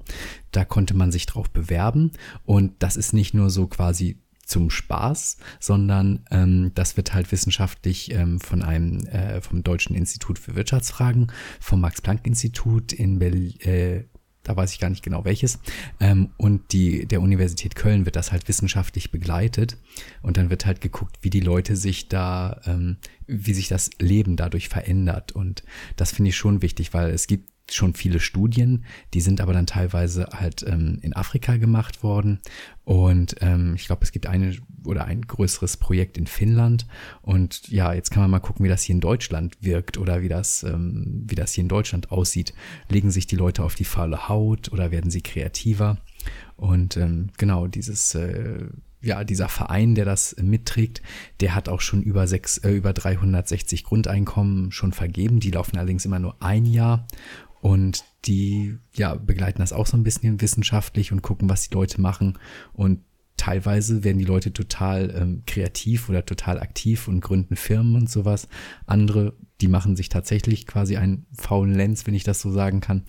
Da konnte man sich drauf bewerben und das ist nicht nur so quasi zum Spaß, sondern ähm, das wird halt wissenschaftlich ähm, von einem äh, vom Deutschen Institut für Wirtschaftsfragen, vom Max Planck Institut in Berlin, äh, da weiß ich gar nicht genau welches. Ähm, und die, der Universität Köln wird das halt wissenschaftlich begleitet. Und dann wird halt geguckt, wie die Leute sich da, ähm, wie sich das Leben dadurch verändert. Und das finde ich schon wichtig, weil es gibt schon viele Studien, die sind aber dann teilweise halt ähm, in Afrika gemacht worden. Und ähm, ich glaube, es gibt eine oder ein größeres Projekt in Finnland. Und ja, jetzt kann man mal gucken, wie das hier in Deutschland wirkt oder wie das, ähm, wie das hier in Deutschland aussieht. Legen sich die Leute auf die faule Haut oder werden sie kreativer? Und ähm, genau, dieses äh, ja, dieser Verein, der das mitträgt, der hat auch schon über sechs, äh, über 360 Grundeinkommen schon vergeben. Die laufen allerdings immer nur ein Jahr und die, ja, begleiten das auch so ein bisschen wissenschaftlich und gucken, was die Leute machen und teilweise werden die Leute total ähm, kreativ oder total aktiv und gründen Firmen und sowas. Andere, die machen sich tatsächlich quasi einen faulen Lenz, wenn ich das so sagen kann.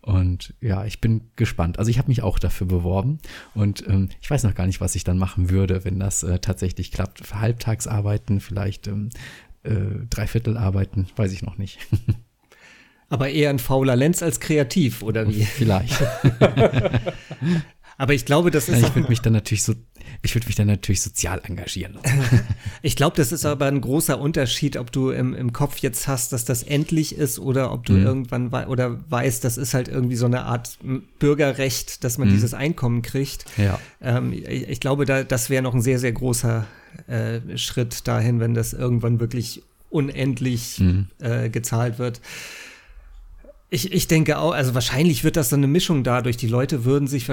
Und ja, ich bin gespannt. Also ich habe mich auch dafür beworben und ähm, ich weiß noch gar nicht, was ich dann machen würde, wenn das äh, tatsächlich klappt. Halbtagsarbeiten, vielleicht ähm, äh, Dreiviertelarbeiten, weiß ich noch nicht. Aber eher ein fauler Lenz als kreativ, oder wie? Vielleicht. Aber ich glaube, das ist. Ich würde mich dann natürlich so, ich würde mich dann natürlich sozial engagieren. ich glaube, das ist aber ein großer Unterschied, ob du im, im Kopf jetzt hast, dass das endlich ist oder ob du mhm. irgendwann wei oder weißt, das ist halt irgendwie so eine Art Bürgerrecht, dass man mhm. dieses Einkommen kriegt. Ja. Ähm, ich, ich, glaube, da, das wäre noch ein sehr, sehr großer äh, Schritt dahin, wenn das irgendwann wirklich unendlich mhm. äh, gezahlt wird. Ich, ich denke auch, also wahrscheinlich wird das so eine Mischung dadurch. Die Leute würden sich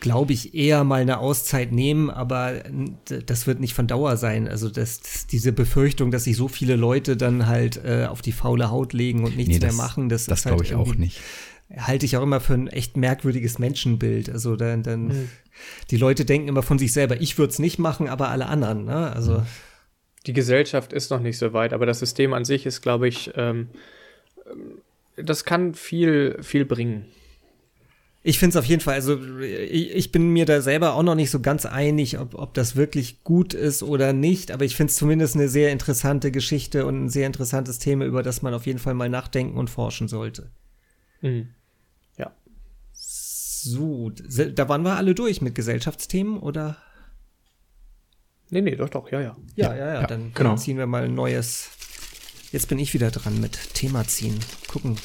glaube ich, eher mal eine Auszeit nehmen, aber das wird nicht von Dauer sein. Also das, diese Befürchtung, dass sich so viele Leute dann halt äh, auf die faule Haut legen und nichts nee, das, mehr machen, das, das glaube halt ich auch nicht. Halte ich auch immer für ein echt merkwürdiges Menschenbild. Also dann, dann mhm. die Leute denken immer von sich selber, ich würde es nicht machen, aber alle anderen. Ne? Also die Gesellschaft ist noch nicht so weit, aber das System an sich ist, glaube ich, ähm, das kann viel, viel bringen. Ich finde es auf jeden Fall, also ich, ich, bin mir da selber auch noch nicht so ganz einig, ob, ob das wirklich gut ist oder nicht, aber ich finde es zumindest eine sehr interessante Geschichte und ein sehr interessantes Thema, über das man auf jeden Fall mal nachdenken und forschen sollte. Mhm. Ja. So, da waren wir alle durch mit Gesellschaftsthemen, oder? Nee, nee, doch, doch, ja, ja. Ja, ja, ja, ja dann genau. ziehen wir mal ein neues. Jetzt bin ich wieder dran mit Thema ziehen. Gucken,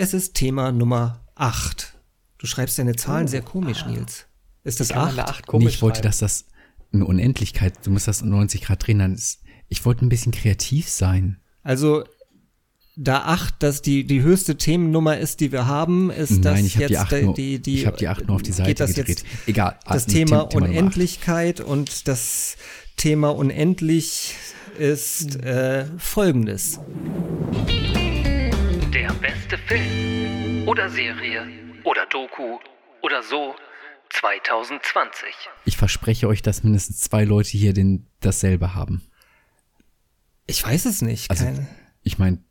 Es ist Thema Nummer 8. Du schreibst deine Zahlen oh, sehr komisch, ah. Nils. Ist das 8? 8 komisch nee, ich wollte, dass das eine Unendlichkeit, du musst das 90 Grad drehen, dann ist, ich wollte ein bisschen kreativ sein. Also, da 8, dass die, die höchste Themennummer ist, die wir haben, ist Nein, das ich jetzt die 8 nur, die, die, ich habe die 8 nur auf die Seite das gedreht. Egal. Das Thema, Thema Unendlichkeit und das Thema unendlich ist äh, folgendes beste Film oder Serie oder Doku oder so 2020. Ich verspreche euch, dass mindestens zwei Leute hier den, dasselbe haben. Ich weiß es nicht. Also, ich meine,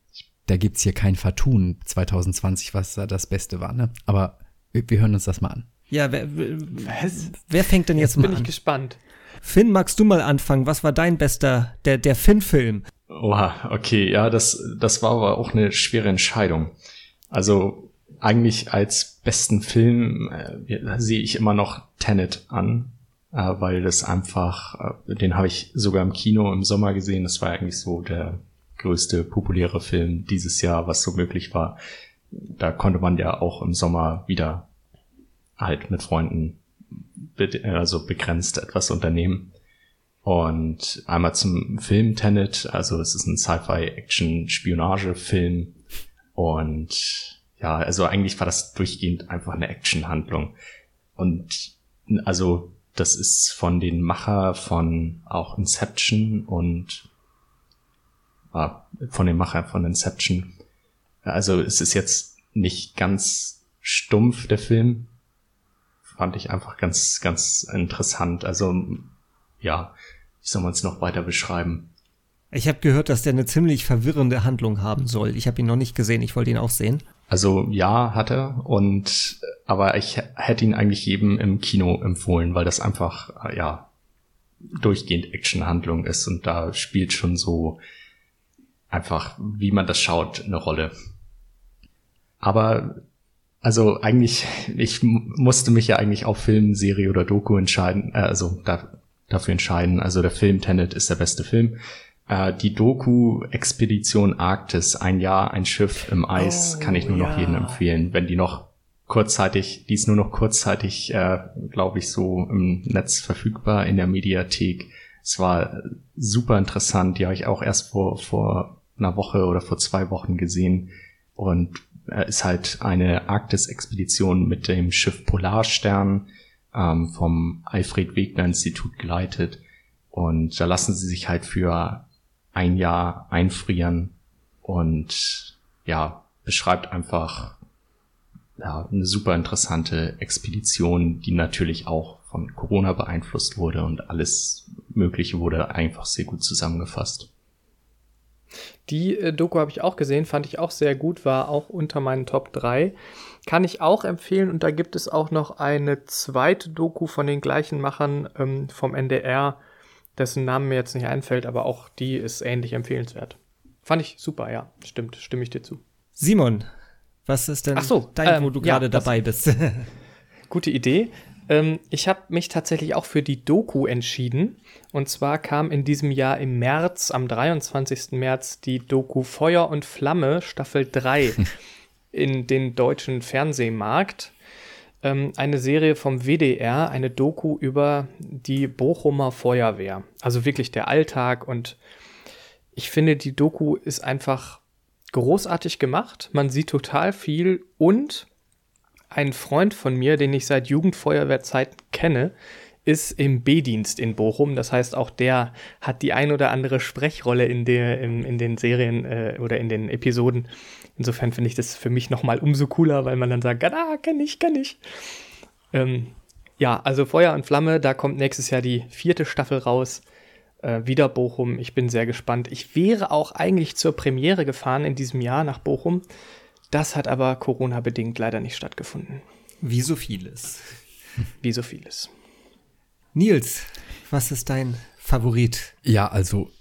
da gibt es hier kein Vertun 2020, was da das Beste war, ne? Aber wir, wir hören uns das mal an. Ja, wer, was? wer fängt denn jetzt, jetzt mal an? bin ich gespannt. Finn, magst du mal anfangen? Was war dein bester, der, der Finn-Film? Oha, okay, ja, das, das war aber auch eine schwere Entscheidung. Also eigentlich als besten Film äh, sehe ich immer noch Tenet an, äh, weil das einfach, äh, den habe ich sogar im Kino im Sommer gesehen. Das war eigentlich so der größte populäre Film dieses Jahr, was so möglich war. Da konnte man ja auch im Sommer wieder halt mit Freunden be also begrenzt etwas unternehmen. Und einmal zum Film Tenet, also es ist ein Sci-Fi-Action-Spionage-Film und ja, also eigentlich war das durchgehend einfach eine Action-Handlung. Und also das ist von den Macher von auch Inception und von dem Macher von Inception. Also es ist jetzt nicht ganz stumpf, der Film. Fand ich einfach ganz, ganz interessant. Also ja, wie soll man es noch weiter beschreiben? Ich habe gehört, dass der eine ziemlich verwirrende Handlung haben soll. Ich habe ihn noch nicht gesehen, ich wollte ihn auch sehen. Also ja, hat er und aber ich hätte ihn eigentlich jedem im Kino empfohlen, weil das einfach ja durchgehend Actionhandlung ist und da spielt schon so einfach, wie man das schaut, eine Rolle. Aber also eigentlich, ich musste mich ja eigentlich auf Film, Serie oder Doku entscheiden, äh, also da, dafür entscheiden. Also der Film Tenet ist der beste Film. Äh, die Doku Expedition Arktis, ein Jahr, ein Schiff im Eis, oh, kann ich nur ja. noch jedem empfehlen, wenn die noch kurzzeitig, die ist nur noch kurzzeitig, äh, glaube ich, so im Netz verfügbar in der Mediathek. Es war super interessant, die habe ich auch erst vor, vor einer Woche oder vor zwei Wochen gesehen. und er ist halt eine Arktis-Expedition mit dem Schiff Polarstern ähm, vom Alfred Wegener Institut geleitet. Und da lassen sie sich halt für ein Jahr einfrieren und ja, beschreibt einfach ja, eine super interessante Expedition, die natürlich auch von Corona beeinflusst wurde und alles Mögliche wurde einfach sehr gut zusammengefasst. Die äh, Doku habe ich auch gesehen, fand ich auch sehr gut, war auch unter meinen Top 3. Kann ich auch empfehlen und da gibt es auch noch eine zweite Doku von den gleichen Machern ähm, vom NDR, dessen Namen mir jetzt nicht einfällt, aber auch die ist ähnlich empfehlenswert. Fand ich super, ja, stimmt, stimme ich dir zu. Simon, was ist denn Ach so, dein, wo ähm, du ja, gerade das- dabei bist? Gute Idee. Ähm, ich habe mich tatsächlich auch für die Doku entschieden. Und zwar kam in diesem Jahr im März, am 23. März, die Doku Feuer und Flamme Staffel 3 in den deutschen Fernsehmarkt. Ähm, eine Serie vom WDR, eine Doku über die Bochumer Feuerwehr. Also wirklich der Alltag und ich finde, die Doku ist einfach großartig gemacht. Man sieht total viel und ein Freund von mir, den ich seit Jugendfeuerwehrzeiten kenne, ist im B-Dienst in Bochum. Das heißt, auch der hat die ein oder andere Sprechrolle in, der, in, in den Serien äh, oder in den Episoden. Insofern finde ich das für mich nochmal umso cooler, weil man dann sagt, ah, kenn ich, kenn ich. Ähm, ja, also Feuer und Flamme, da kommt nächstes Jahr die vierte Staffel raus. Äh, wieder Bochum. Ich bin sehr gespannt. Ich wäre auch eigentlich zur Premiere gefahren in diesem Jahr nach Bochum. Das hat aber Corona-bedingt leider nicht stattgefunden. Wie so vieles. Wie so vieles. Nils, was ist dein Favorit? Ja, also,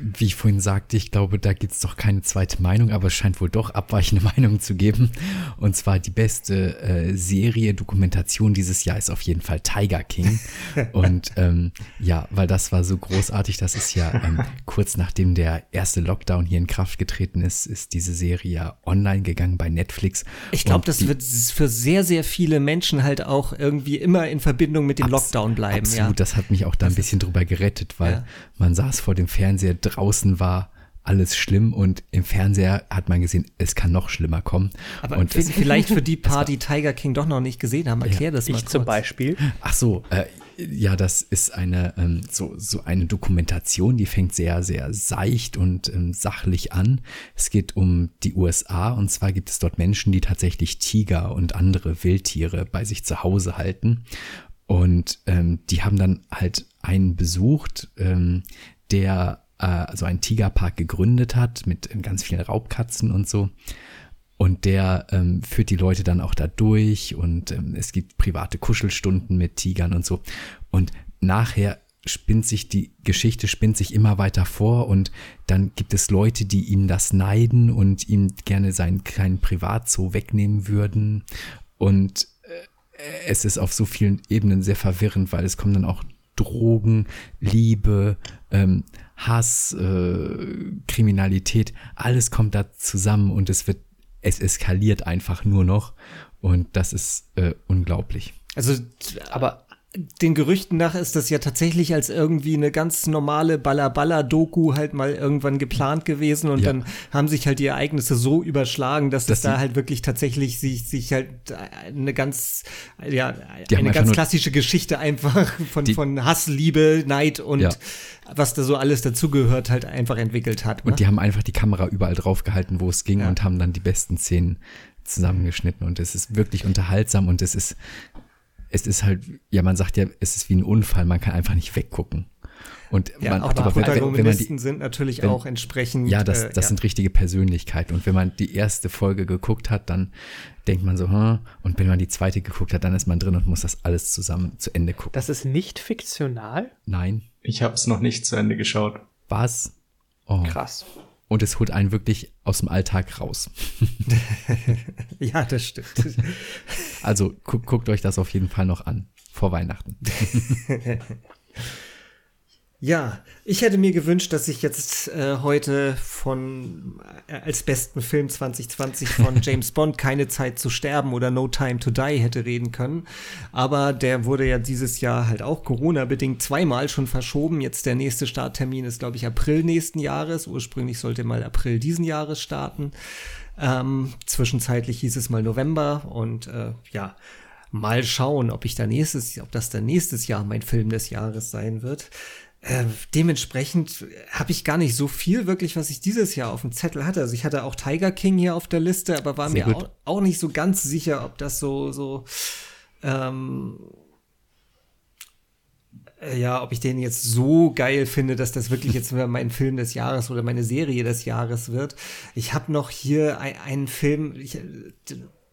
wie ich vorhin sagte, ich glaube, da gibt's doch keine zweite Meinung, aber es scheint wohl doch abweichende Meinungen zu geben. Und zwar die beste äh, Serie, Dokumentation dieses Jahr ist auf jeden Fall Tiger King. Und ähm, ja, weil das war so großartig, das ist ja ähm, kurz nachdem der erste Lockdown hier in Kraft getreten ist, ist diese Serie ja online gegangen bei Netflix. Ich glaube, das wird für sehr, sehr viele Menschen halt auch irgendwie immer in Verbindung mit dem Abs- Lockdown bleiben. Absolut, ja. das hat mich auch da ein bisschen drüber gerettet, weil Ja. man saß vor dem Fernseher, draußen war alles schlimm und im Fernseher hat man gesehen, es kann noch schlimmer kommen. Aber und vielleicht für die paar, die Tiger King doch noch nicht gesehen haben, erklär das mal Ich zum kurz. Beispiel. ach so, äh, ja, das ist eine ähm, so so eine Dokumentation, die fängt sehr sehr seicht und ähm, sachlich an. Es geht um die USA und zwar gibt es dort Menschen, die tatsächlich Tiger und andere Wildtiere bei sich zu Hause halten. Und ähm, die haben dann halt einen besucht, ähm, der äh, also einen Tigerpark gegründet hat mit ähm, ganz vielen Raubkatzen und so. Und der ähm, führt die Leute dann auch da durch und ähm, es gibt private Kuschelstunden mit Tigern und so. Und nachher spinnt sich die Geschichte spinnt sich immer weiter vor und dann gibt es Leute, die ihm das neiden und ihm gerne seinen kleinen Privatzoo wegnehmen würden. Und äh, es ist auf so vielen Ebenen sehr verwirrend, weil es kommen dann auch Drogen, Liebe, ähm, Hass, äh, Kriminalität, alles kommt da zusammen und es wird, es eskaliert einfach nur noch und das ist äh, unglaublich. Also, aber den Gerüchten nach ist das ja tatsächlich als irgendwie eine ganz normale Balla-Balla-Doku halt mal irgendwann geplant gewesen und Ja. dann haben sich halt die Ereignisse so überschlagen, dass Dass es da halt wirklich tatsächlich sich, sich halt eine ganz, ja, eine ganz klassische Geschichte einfach von, von Hass, Liebe, Neid und Ja. was da so alles dazugehört halt einfach entwickelt hat. Und ne? die haben einfach die Kamera überall drauf gehalten, wo es ging Ja. und haben dann die besten Szenen zusammengeschnitten und es ist wirklich unterhaltsam und es ist, es ist halt, ja, man sagt ja, es ist wie ein Unfall, man kann einfach nicht weggucken. Und ja, man, auch die aber wenn, wenn man die, Protagonisten sind natürlich wenn- auch entsprechend. Ja, das, äh, das ja. sind richtige Persönlichkeiten. Und wenn man die erste Folge geguckt hat, dann denkt man so, hm, und wenn man die zweite geguckt hat, dann ist man drin und muss das alles zusammen zu Ende gucken. Das ist nicht fiktional? Nein, Ich habe es noch nicht zu Ende geschaut. was? Oh. Krass. Und es holt einen wirklich aus dem Alltag raus. ja, das stimmt. Also gu guckt euch das auf jeden Fall noch an. Vor Weihnachten. Ja, ich hätte mir gewünscht, dass ich jetzt äh, heute von äh, als besten Film 2020 von James Bond keine Zeit zu sterben oder No Time to Die hätte reden können. Aber der wurde ja dieses Jahr halt auch Corona-bedingt zweimal schon verschoben. Jetzt der nächste Starttermin ist, glaube ich, April nächsten Jahres. Ursprünglich sollte mal April diesen Jahres starten. Ähm, zwischenzeitlich hieß es mal November und äh, ja, mal schauen, ob ich da nächstes, ob das dann nächstes Jahr mein Film des Jahres sein wird. Äh, dementsprechend habe ich gar nicht so viel wirklich, was ich dieses Jahr auf dem Zettel hatte. Also ich hatte auch Tiger King hier auf der Liste, aber war Sehr mir auch, auch, nicht so ganz sicher, ob das so, so ähm, äh, ja, ob ich den jetzt so geil finde, dass das wirklich jetzt mein Film des Jahres oder meine Serie des Jahres wird. Ich habe noch hier ein, einen Film, ich,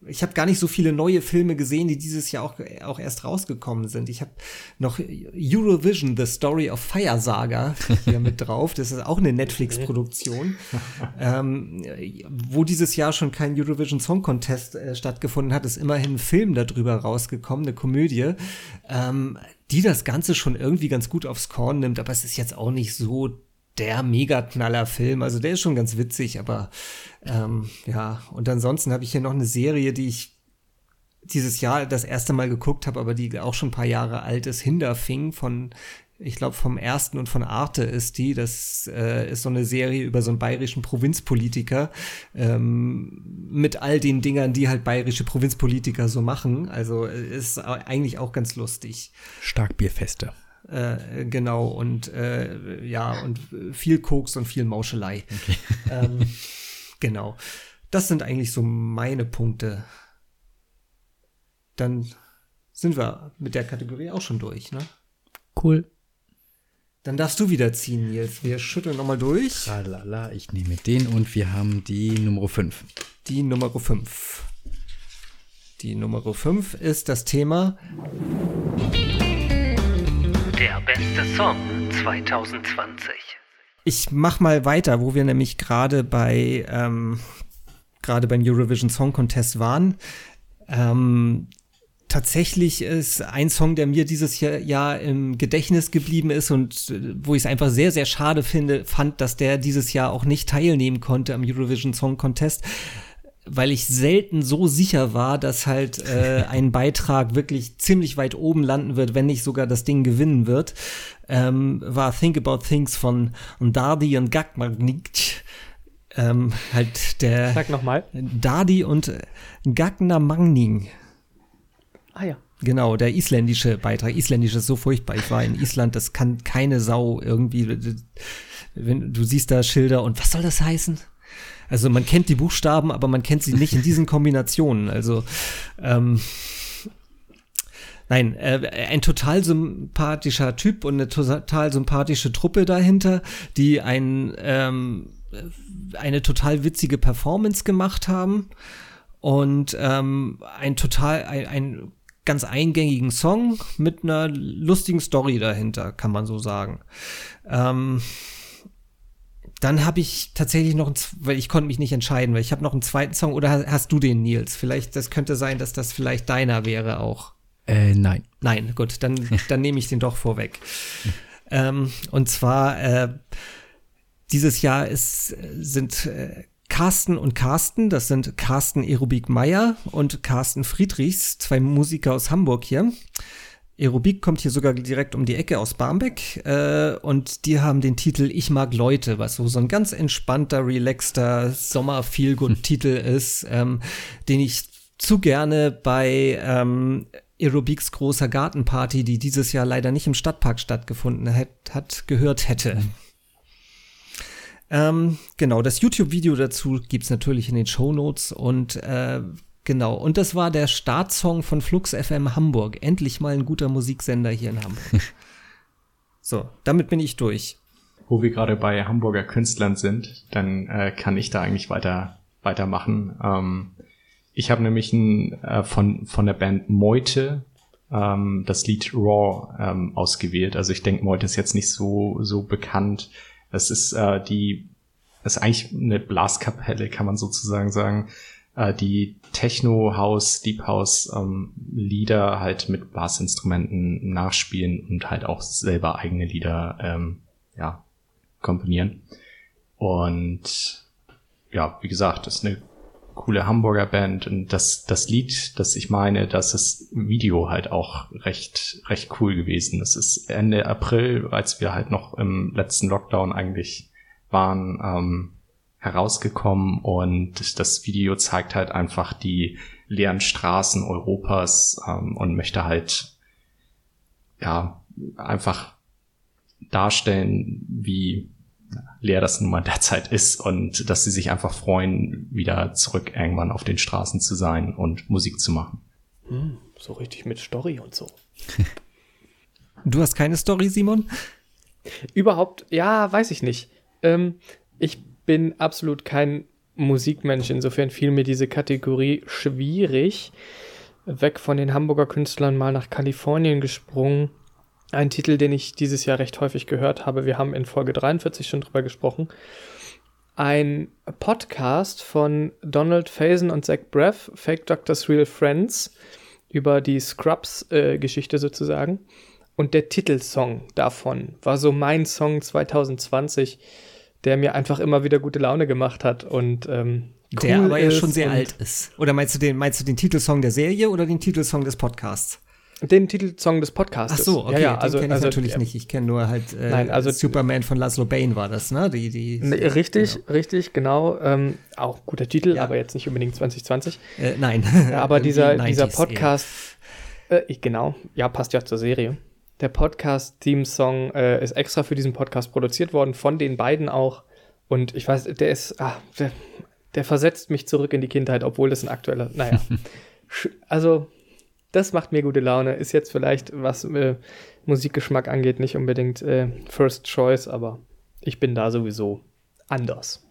ich habe gar nicht so viele neue Filme gesehen, die dieses Jahr auch, auch erst rausgekommen sind. Ich habe noch Eurovision, The Story of Fire Saga hier mit drauf. Das ist auch eine Netflix-Produktion, ähm, wo dieses Jahr schon kein Eurovision Song Contest äh, stattgefunden hat. Ist immerhin ein Film darüber rausgekommen, eine Komödie, ähm, die das Ganze schon irgendwie ganz gut aufs Korn nimmt. Aber es ist jetzt auch nicht so der Mega-Knaller-Film. Also der ist schon ganz witzig, aber ähm, ja. Und ansonsten habe ich hier noch eine Serie, die ich dieses Jahr das erste Mal geguckt habe, aber die auch schon ein paar Jahre alt ist. Hinterfing von, ich glaube, vom ersten und von Arte ist die. Das äh, ist so eine Serie über so einen bayerischen Provinzpolitiker ähm, mit all den Dingern, die halt bayerische Provinzpolitiker so machen. Also ist eigentlich auch ganz lustig. Starkbierfeste. Äh, genau, und äh, ja, und viel Koks und viel Mauschelei. Okay. Ähm, genau. Das sind eigentlich so meine Punkte. Dann sind wir mit der Kategorie auch schon durch, ne? Cool. Dann darfst du wieder ziehen, Nils. Wir schütteln nochmal durch. Tralala, ich nehme den und wir haben die Nummer 5. Die Nummer 5. Die Nummer 5 ist das Thema der beste Song 2020. Ich mach mal weiter, wo wir nämlich gerade bei ähm, gerade beim Eurovision Song Contest waren. Ähm, tatsächlich ist ein Song, der mir dieses Jahr, im Gedächtnis geblieben ist und äh, wo ich es einfach sehr, sehr schade finde, fand, dass der dieses Jahr auch nicht teilnehmen konnte am Eurovision Song Contest weil ich selten so sicher war, dass halt äh, ein Beitrag wirklich ziemlich weit oben landen wird, wenn nicht sogar das Ding gewinnen wird, ähm, war Think About Things von Dardi und Gagmagnik. Ähm, halt der Sag noch mal. Dardi und Gagna Magning. Ah ja. Genau, der isländische Beitrag. Isländisch ist so furchtbar. Ich war in Island, das kann keine Sau irgendwie. Wenn du siehst da Schilder und was soll das heißen? Also man kennt die Buchstaben, aber man kennt sie nicht in diesen Kombinationen. Also ähm, Nein, äh, ein total sympathischer Typ und eine total sympathische Truppe dahinter, die ein, ähm, eine total witzige Performance gemacht haben und ähm, ein total, ein, ein ganz eingängigen Song mit einer lustigen Story dahinter, kann man so sagen. Ähm, dann habe ich tatsächlich noch, weil ich konnte mich nicht entscheiden, weil ich habe noch einen zweiten Song oder hast du den, Nils? Vielleicht, das könnte sein, dass das vielleicht deiner wäre auch. Äh, nein. Nein, gut, dann, dann nehme ich den doch vorweg. ähm, und zwar, äh, dieses Jahr ist, sind äh, Carsten und Carsten, das sind Carsten Aerobik Meyer und Carsten Friedrichs, zwei Musiker aus Hamburg hier. Aerobik kommt hier sogar direkt um die Ecke aus Barmbek äh, und die haben den Titel Ich mag Leute, was so, so ein ganz entspannter, relaxter Sommer-Feelgood-Titel ist, ähm, den ich zu gerne bei ähm, Aerobics großer Gartenparty, die dieses Jahr leider nicht im Stadtpark stattgefunden hat, hat gehört hätte. Mhm. Ähm, genau, das YouTube-Video dazu gibt's natürlich in den Show Notes und äh, Genau, und das war der Startsong von Flux FM Hamburg. Endlich mal ein guter Musiksender hier in Hamburg. so, damit bin ich durch. Wo wir gerade bei Hamburger Künstlern sind, dann äh, kann ich da eigentlich weiter weitermachen. Ähm, ich habe nämlich ein, äh, von, von der Band Meute ähm, das Lied Raw ähm, ausgewählt. Also ich denke, Meute ist jetzt nicht so, so bekannt. Es ist äh, die, es ist eigentlich eine Blaskapelle, kann man sozusagen sagen äh, die Techno House, Deep House ähm, halt mit Blassinstrumenten nachspielen und halt auch selber eigene Lieder ähm, ja komponieren. Und ja, wie gesagt, das ist eine coole Hamburger Band und das, das Lied, das ich meine, das ist Video halt auch recht, recht cool gewesen. Das ist Ende April, als wir halt noch im letzten Lockdown eigentlich waren, ähm, herausgekommen und das Video zeigt halt einfach die leeren Straßen Europas ähm, und möchte halt ja einfach darstellen, wie leer das nun mal derzeit ist und dass sie sich einfach freuen, wieder zurück irgendwann auf den Straßen zu sein und Musik zu machen. Hm, so richtig mit Story und so. Du hast keine Story, Simon? Überhaupt, ja, weiß ich nicht. Ähm, ich bin absolut kein Musikmensch, insofern fiel mir diese Kategorie schwierig. Weg von den Hamburger Künstlern mal nach Kalifornien gesprungen ein Titel, den ich dieses Jahr recht häufig gehört habe. Wir haben in Folge 43 schon drüber gesprochen. Ein Podcast von Donald Faison und Zach Breath, Fake Doctors Real Friends, über die Scrubs-Geschichte äh, sozusagen. Und der Titelsong davon war so mein Song 2020, der mir einfach immer wieder gute Laune gemacht hat. Und ähm, cool der aber ja schon sehr alt ist. Oder meinst du den, meinst du den Titelsong der Serie oder den Titelsong des Podcasts? Den Titelsong des Podcasts. Ach so, okay, ja, ja, also, kenn ich also, natürlich nicht. Ich kenne nur halt äh, nein, also, Superman von Laszlo Bane war das, ne? Die, die, ne, richtig, genau. richtig, genau. Ähm, auch guter Titel, ja. aber jetzt nicht unbedingt 2020. Äh, nein. Ja, aber dieser, dieser Podcast, äh, ich, genau, ja, passt ja zur Serie. Der Podcast-Theme-Song äh, ist extra für diesen Podcast produziert worden, von den beiden auch. Und ich weiß, der ist, ah, der, der versetzt mich zurück in die Kindheit, obwohl das ein aktueller, naja. also das macht mir gute Laune. Ist jetzt vielleicht, was äh, Musikgeschmack angeht, nicht unbedingt äh, First Choice, aber ich bin da sowieso anders.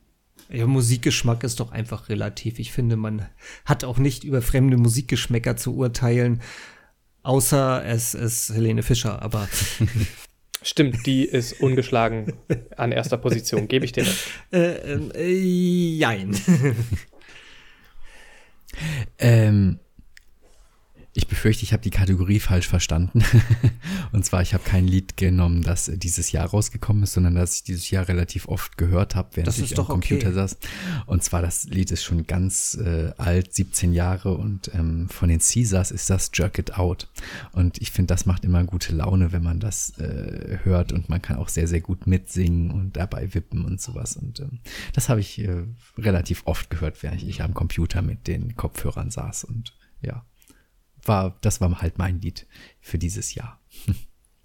Ja, Musikgeschmack ist doch einfach relativ. Ich finde, man hat auch nicht über fremde Musikgeschmäcker zu urteilen, außer es ist Helene Fischer, aber. Stimmt, die ist ungeschlagen an erster Position, gebe ich dir recht. Äh, ähm, äh, jein. ähm, ich befürchte, ich habe die Kategorie falsch verstanden. und zwar, ich habe kein Lied genommen, das dieses Jahr rausgekommen ist, sondern das ich dieses Jahr relativ oft gehört habe, während ich am Computer okay. saß. Und zwar, das Lied ist schon ganz äh, alt, 17 Jahre und ähm, von den Caesars ist das Jerk It Out. Und ich finde, das macht immer gute Laune, wenn man das äh, hört und man kann auch sehr, sehr gut mitsingen und dabei wippen und sowas. Und ähm, das habe ich äh, relativ oft gehört, während ich am Computer mit den Kopfhörern saß und ja war, das war halt mein Lied für dieses Jahr.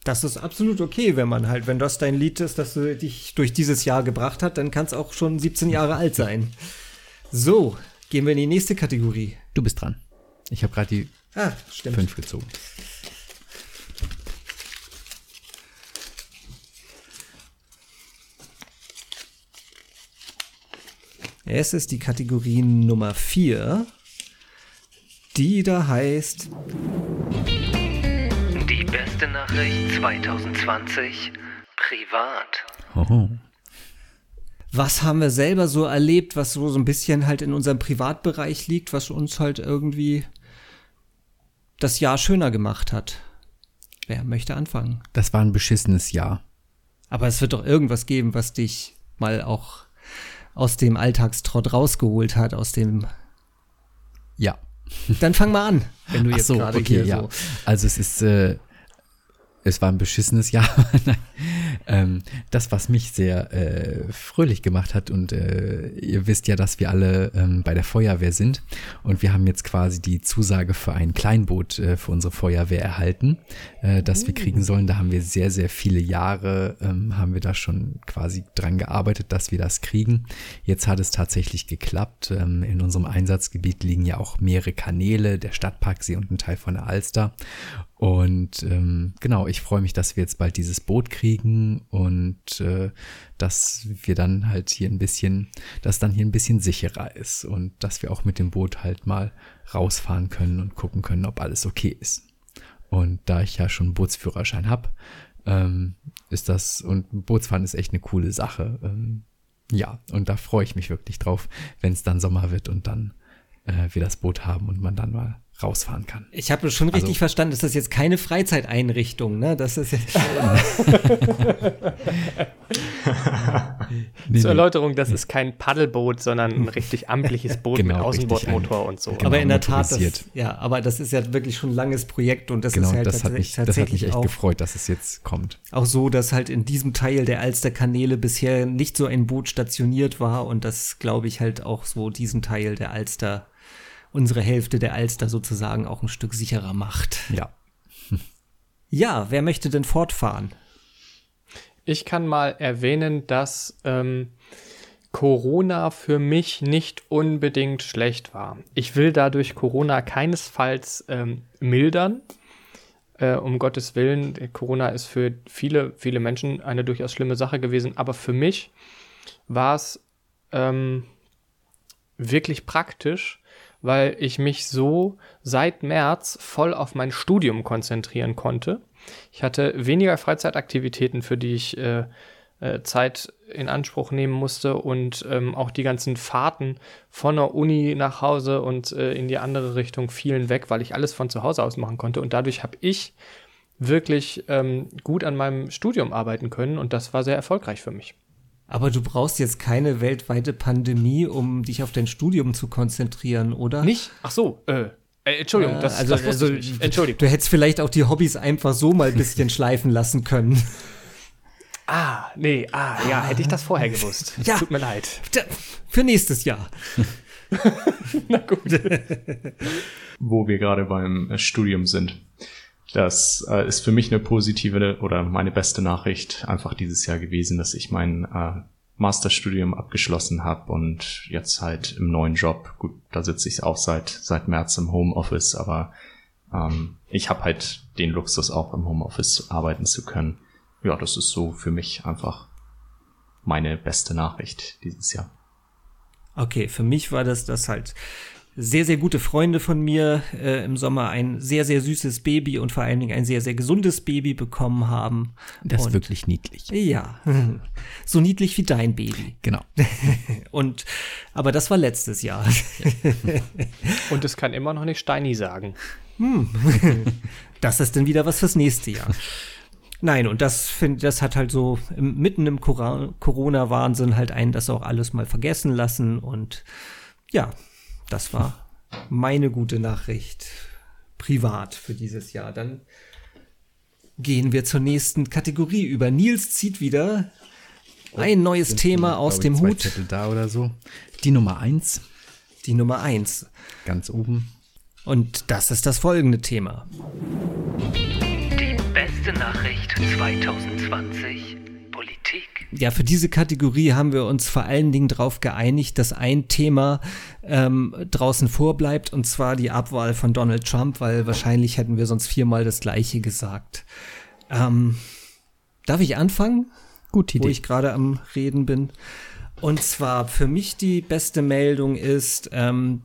Das ist absolut okay, wenn man halt, wenn das dein Lied ist, das dich durch dieses Jahr gebracht hat, dann kann es auch schon 17 Jahre alt sein. So, gehen wir in die nächste Kategorie. Du bist dran. Ich habe gerade die ah, fünf gezogen. Es ist die Kategorie Nummer 4 die da heißt Die beste Nachricht 2020 privat. Oh. Was haben wir selber so erlebt, was so, so ein bisschen halt in unserem Privatbereich liegt, was uns halt irgendwie das Jahr schöner gemacht hat? Wer möchte anfangen? Das war ein beschissenes Jahr. Aber es wird doch irgendwas geben, was dich mal auch aus dem Alltagstrott rausgeholt hat, aus dem ja. Dann fang mal an, wenn du jetzt so, gerade okay, hier ja. so. Also es ist äh, es war ein beschissenes Jahr. ähm, das, was mich sehr äh, fröhlich gemacht hat und äh, ihr wisst ja, dass wir alle ähm, bei der Feuerwehr sind und wir haben jetzt quasi die Zusage für ein Kleinboot äh, für unsere Feuerwehr erhalten, äh, das wir kriegen sollen. Da haben wir sehr, sehr viele Jahre, ähm, haben wir da schon quasi dran gearbeitet, dass wir das kriegen. Jetzt hat es tatsächlich geklappt. Ähm, in unserem Einsatzgebiet liegen ja auch mehrere Kanäle, der Stadtparksee und ein Teil von der Alster. Und ähm, genau, ich freue mich, dass wir jetzt bald dieses Boot kriegen und äh, dass wir dann halt hier ein bisschen, dass dann hier ein bisschen sicherer ist und dass wir auch mit dem Boot halt mal rausfahren können und gucken können, ob alles okay ist. Und da ich ja schon einen Bootsführerschein habe, ähm, ist das, und Bootsfahren ist echt eine coole Sache. Ähm, ja, und da freue ich mich wirklich drauf, wenn es dann Sommer wird und dann äh, wir das Boot haben und man dann mal rausfahren kann. Ich habe schon richtig Also- verstanden, ist das jetzt keine Freizeiteinrichtung, ne? Das ist jetzt Nee, Zur nee. Erläuterung, das ist kein Paddelboot, sondern ein richtig amtliches Boot mit Genau, richtig, Außenbordmotor ein- und so. genau. aber in der Tat, das, ja, aber das ist ja wirklich schon ein langes Projekt und das Genau, ist halt das, hat mich, das hat mich echt auch, gefreut, dass es jetzt kommt. auch so, dass halt in diesem Teil der Alsterkanäle bisher nicht so ein Boot stationiert war und das glaube ich halt auch so diesen Teil der Alster, unsere Hälfte der Alster sozusagen auch ein Stück sicherer macht. Ja. Ja, wer möchte denn fortfahren? Ich kann mal erwähnen, dass ähm, Corona für mich nicht unbedingt schlecht war. Ich will dadurch Corona keinesfalls ähm, mildern. Äh, um Gottes Willen, Corona ist für viele, viele Menschen eine durchaus schlimme Sache gewesen, aber für mich war es ähm, wirklich praktisch, weil ich mich so seit März voll auf mein Studium konzentrieren konnte. Ich hatte weniger Freizeitaktivitäten, für die ich äh, äh, Zeit in Anspruch nehmen musste und ähm, auch die ganzen Fahrten von der Uni nach Hause und äh, in die andere Richtung fielen weg, weil ich alles von zu Hause aus machen konnte. Und dadurch habe ich wirklich ähm, gut an meinem Studium arbeiten können und das war sehr erfolgreich für mich. Aber du brauchst jetzt keine weltweite Pandemie, um dich auf dein Studium zu konzentrieren, oder? Nicht? Ach so, äh, äh Entschuldigung, das, also, das wusste also ich nicht. Entschuldigung. Du hättest vielleicht auch die Hobbys einfach so mal ein bisschen schleifen lassen können. Ah, nee, ah, ja, hätte ich das vorher gewusst. Ja. Tut mir leid. Für nächstes Jahr. wo wir gerade beim äh, Studium sind. Das äh, ist für mich eine positive oder meine beste Nachricht einfach dieses Jahr gewesen, dass ich mein äh, Masterstudium abgeschlossen habe und jetzt halt im neuen Job, gut, da sitze ich auch seit seit März im Homeoffice, aber ähm, ich habe halt den Luxus auch im Homeoffice arbeiten zu können. Ja, das ist so für mich einfach meine beste Nachricht dieses Jahr. Okay, für mich war das, dass halt sehr, sehr gute Freunde von mir äh, im Sommer ein sehr, sehr süßes Baby und vor allen Dingen ein sehr, sehr gesundes Baby bekommen haben. Das ist und, wirklich niedlich. Ja, so niedlich wie dein Baby. Genau. Und, aber das war letztes Jahr. Und es kann immer noch nicht Steini sagen. Das ist dann wieder was fürs nächste Jahr. Nein, und das finde das hat halt so im, mitten im Corona-Wahnsinn halt einen das auch alles mal vergessen lassen. Und ja, das war meine gute Nachricht privat für dieses Jahr. Dann gehen wir zur nächsten Kategorie über. Nils zieht wieder ein neues Thema aus dem Hut. Zettel da oder so. Die Nummer eins, Die Nummer eins. ganz oben. Und das ist das folgende Thema. Die beste Nachricht 2020. Politik. Ja, für diese Kategorie haben wir uns vor allen Dingen darauf geeinigt, dass ein Thema ähm, draußen vorbleibt, und zwar die Abwahl von Donald Trump, weil wahrscheinlich hätten wir sonst viermal das gleiche gesagt. Ähm, darf ich anfangen? Gute wo ich gerade am Reden bin. Und zwar für mich die beste Meldung ist, ähm,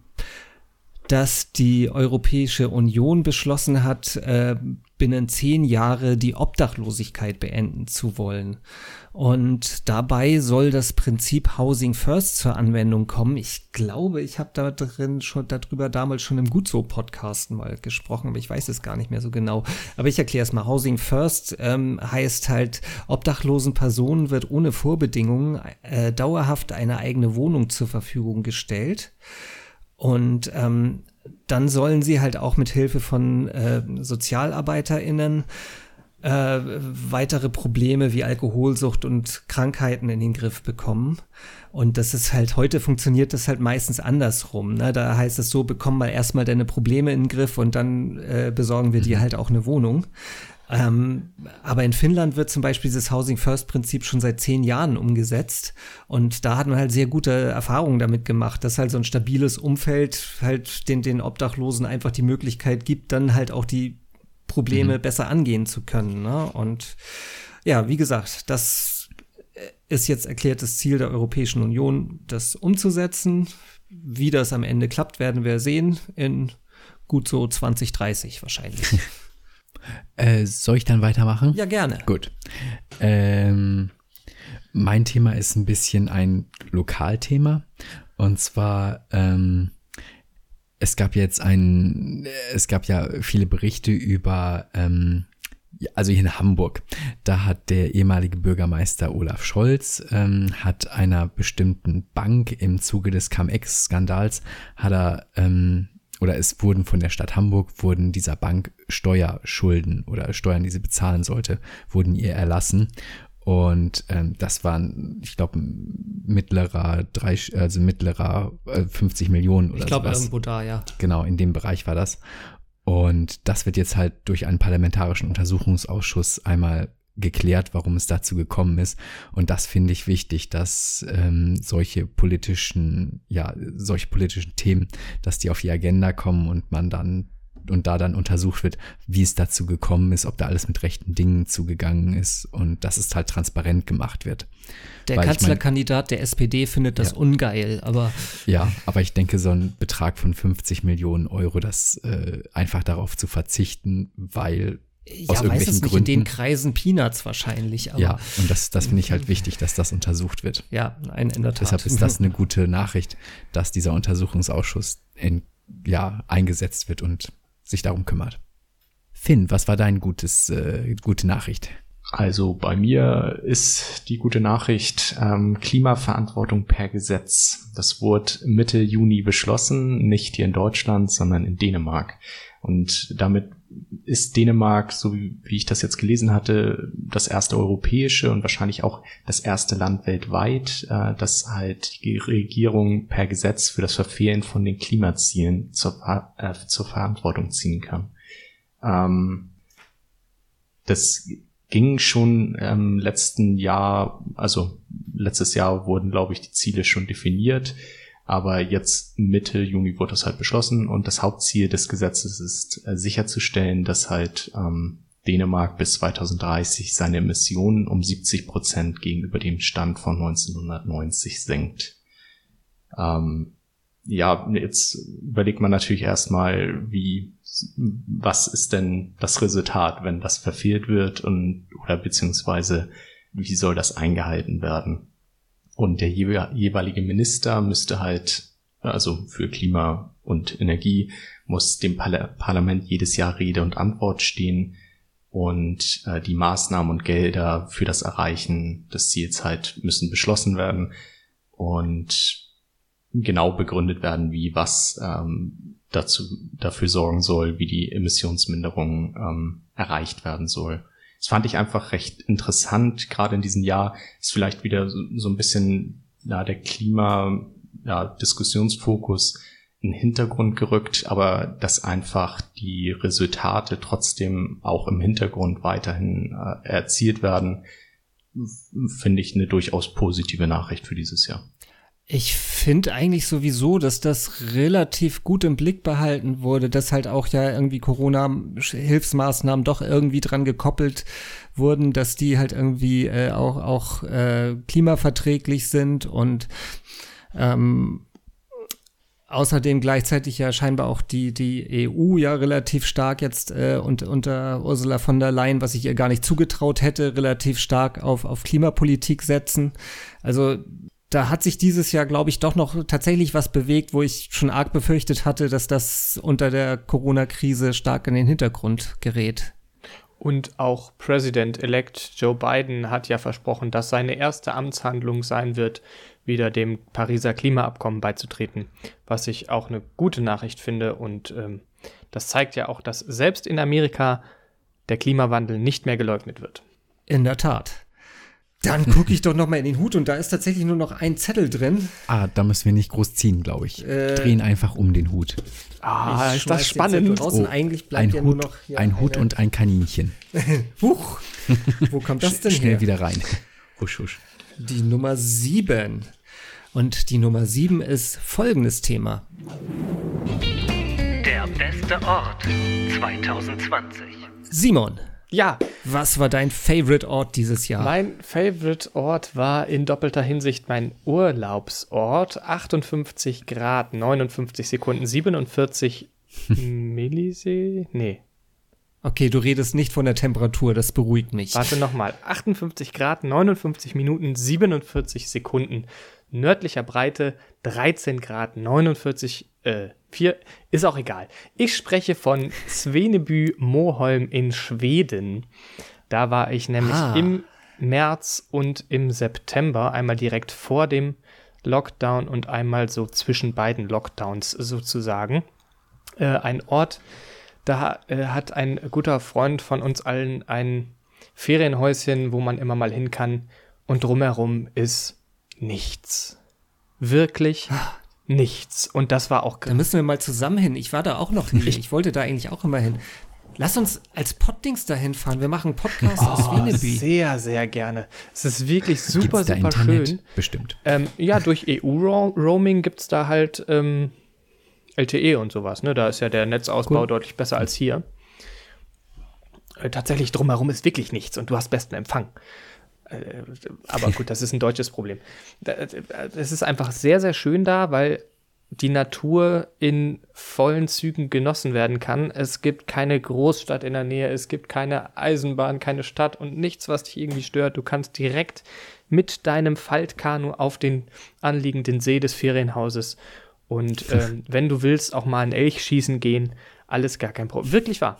dass die Europäische Union beschlossen hat, äh, binnen zehn Jahre die Obdachlosigkeit beenden zu wollen. Und dabei soll das Prinzip Housing First zur Anwendung kommen. Ich glaube, ich habe da drin schon darüber damals schon im Gut so Podcast mal gesprochen, aber ich weiß es gar nicht mehr so genau. Aber ich erkläre es mal. Housing First ähm, heißt halt, obdachlosen Personen wird ohne Vorbedingungen äh, dauerhaft eine eigene Wohnung zur Verfügung gestellt. Und ähm, dann sollen sie halt auch mit Hilfe von äh, SozialarbeiterInnen äh, weitere Probleme wie Alkoholsucht und Krankheiten in den Griff bekommen. Und das ist halt, heute funktioniert das halt meistens andersrum. Ne? Da heißt es so, bekomm mal erstmal deine Probleme in den Griff und dann äh, besorgen wir dir halt auch eine Wohnung. Ähm, aber in Finnland wird zum Beispiel dieses Housing First Prinzip schon seit zehn Jahren umgesetzt. Und da hat man halt sehr gute Erfahrungen damit gemacht, dass halt so ein stabiles Umfeld halt den, den Obdachlosen einfach die Möglichkeit gibt, dann halt auch die Probleme besser angehen zu können. Ne? Und ja, wie gesagt, das ist jetzt erklärtes Ziel der Europäischen Union, das umzusetzen. Wie das am Ende klappt, werden wir sehen in gut so 2030 wahrscheinlich. Äh, soll ich dann weitermachen? ja, gerne. Gut. Ähm, mein Thema ist ein bisschen ein Lokalthema. Und zwar ähm, es gab jetzt ein, es gab ja viele Berichte über, ähm, also hier in Hamburg, da hat der ehemalige Bürgermeister Olaf Scholz, ähm, hat einer bestimmten Bank im Zuge des Cum-Ex-Skandals, hat er, ähm, oder es wurden von der Stadt Hamburg, wurden dieser Bank Steuerschulden oder Steuern, die sie bezahlen sollte, wurden ihr erlassen. Und ähm, das waren, ich glaube, mittlerer, drei, also mittlerer äh, 50 Millionen oder Ich glaube, irgendwo da, ja. Genau, in dem Bereich war das. Und das wird jetzt halt durch einen parlamentarischen Untersuchungsausschuss einmal geklärt, warum es dazu gekommen ist. Und das finde ich wichtig, dass ähm, solche politischen, ja, solche politischen Themen, dass die auf die Agenda kommen und man dann und da dann untersucht wird, wie es dazu gekommen ist, ob da alles mit rechten Dingen zugegangen ist und dass es halt transparent gemacht wird. Der Weil ich mein- Kanzlerkandidat der SPD findet das Ja. ungeil, aber Ja, aber ich denke, so ein Betrag von 50 Millionen Euro, das äh, einfach darauf zu verzichten, weil aus ja, weiß irgendwelchen es nicht, in Gründen. den Kreisen Peanuts wahrscheinlich, aber ja, und das, das finde ich halt wichtig, dass das untersucht wird. ja, ein, in der Tat. Deshalb ist das eine gute Nachricht, dass dieser Untersuchungsausschuss in, ja, eingesetzt wird und sich darum kümmert. Finn, was war dein gutes, äh, gute Nachricht? Also bei mir ist die gute Nachricht ähm, Klimaverantwortung per Gesetz. Das wurde Mitte Juni beschlossen, nicht hier in Deutschland, sondern in Dänemark. Und damit ist Dänemark, so wie, ich das jetzt gelesen hatte, das erste europäische und wahrscheinlich auch das erste Land weltweit, äh, das halt die Regierung per Gesetz für das Verfehlen von den Klimazielen zur, äh, zur Verantwortung ziehen kann. Ähm, das ging schon im letzten Jahr, also letztes Jahr wurden, glaube ich, die Ziele schon definiert, aber jetzt Mitte Juni wurde das halt beschlossen und das Hauptziel des Gesetzes ist äh, sicherzustellen, dass halt ähm, Dänemark bis 2030 seine Emissionen um 70 Prozent gegenüber dem Stand von 1990 senkt. Ähm, ja, jetzt überlegt man natürlich erstmal, wie, was ist denn das Resultat, wenn das verfehlt wird und, oder beziehungsweise, wie soll das eingehalten werden? Und der jewe- jeweilige Minister müsste halt, also für Klima und Energie, muss dem Parla Parlament jedes Jahr Rede und Antwort stehen und äh, die Maßnahmen und Gelder für das Erreichen des Ziels halt müssen beschlossen werden und genau begründet werden, wie was ähm, dazu dafür sorgen soll, wie die Emissionsminderung ähm, erreicht werden soll. Das fand ich einfach recht interessant. Gerade in diesem Jahr ist vielleicht wieder so, so ein bisschen ja, der Klima ja, in den Hintergrund gerückt, aber dass einfach die Resultate trotzdem auch im Hintergrund weiterhin äh, erzielt werden, finde ich eine durchaus positive Nachricht für dieses Jahr. Ich finde eigentlich sowieso, dass das relativ gut im Blick behalten wurde, dass halt auch ja irgendwie Corona-Hilfsmaßnahmen doch irgendwie dran gekoppelt wurden, dass die halt irgendwie äh, auch, auch äh, klimaverträglich sind und ähm, außerdem gleichzeitig ja scheinbar auch die, die EU ja relativ stark jetzt äh, und, unter Ursula von der Leyen, was ich ihr gar nicht zugetraut hätte, relativ stark auf, auf Klimapolitik setzen. Also da hat sich dieses Jahr, glaube ich, doch noch tatsächlich was bewegt, wo ich schon arg befürchtet hatte, dass das unter der Corona-Krise stark in den Hintergrund gerät. Und auch President-elect Joe Biden hat ja versprochen, dass seine erste Amtshandlung sein wird, wieder dem Pariser Klimaabkommen beizutreten, was ich auch eine gute Nachricht finde. Und ähm, das zeigt ja auch, dass selbst in Amerika der Klimawandel nicht mehr geleugnet wird. In der Tat. Dann gucke ich doch noch mal in den Hut und da ist tatsächlich nur noch ein Zettel drin. Ah, da müssen wir nicht groß ziehen, glaube ich. Äh, Drehen einfach um den Hut. Ah, Ich ist das spannend. Raus. und eigentlich bleibt ein ja nur Hut, noch hier ein Hut eine- und ein Kaninchen. Huch, wo kommt das denn Schnell her? wieder rein. Husch, husch. Die Nummer sieben. Und die Nummer sieben ist folgendes Thema. Der beste Ort 2020. Simon, Ja, was war dein Favorite Ort dieses Jahr? Mein Favorite Ort war in doppelter Hinsicht mein Urlaubsort. 58 Grad, 59 Sekunden, 47 Millisee? Nee, Okay, du redest nicht von der Temperatur, das beruhigt mich. warte nochmal. 58 Grad, 59 Minuten, 47 Sekunden. Nördlicher Breite, 13 Grad, 49, äh, Vier ist auch egal. Ich spreche von Sveneby Moholm in Schweden. Da war ich nämlich Ah. im März und im September, einmal direkt vor dem Lockdown und einmal so zwischen beiden Lockdowns sozusagen. Äh, ein Ort, da äh, hat ein guter Freund von uns allen ein Ferienhäuschen, wo man immer mal hin kann und drumherum ist nichts. Wirklich nichts. Und das war auch Da müssen wir mal zusammen hin. Ich war da auch noch nie. Ich wollte da eigentlich auch immer hin. Lass uns als Poddings dahin fahren. Wir machen einen Podcast aus Winneby. sehr, sehr gerne. Es ist wirklich super, Gibt's da super Internet? schön. Bestimmt. Ähm, ja, durch EU-Roaming gibt es da halt ähm, LTE und sowas. Ne? Da ist ja der Netzausbau deutlich besser als hier. Äh, tatsächlich drumherum ist wirklich nichts und du hast besten Empfang. Äh, aber gut, das ist ein deutsches Problem. Äh, Es ist einfach sehr, sehr schön da, weil die Natur in vollen Zügen genossen werden kann. Es gibt keine Großstadt in der Nähe, es gibt keine Eisenbahn, keine Stadt und nichts, was dich irgendwie stört. Du kannst direkt mit deinem Faltkanu auf den anliegenden See des Ferienhauses und ähm, wenn du willst, auch mal einen Elch schießen gehen. Alles gar kein Problem. Wirklich wahr.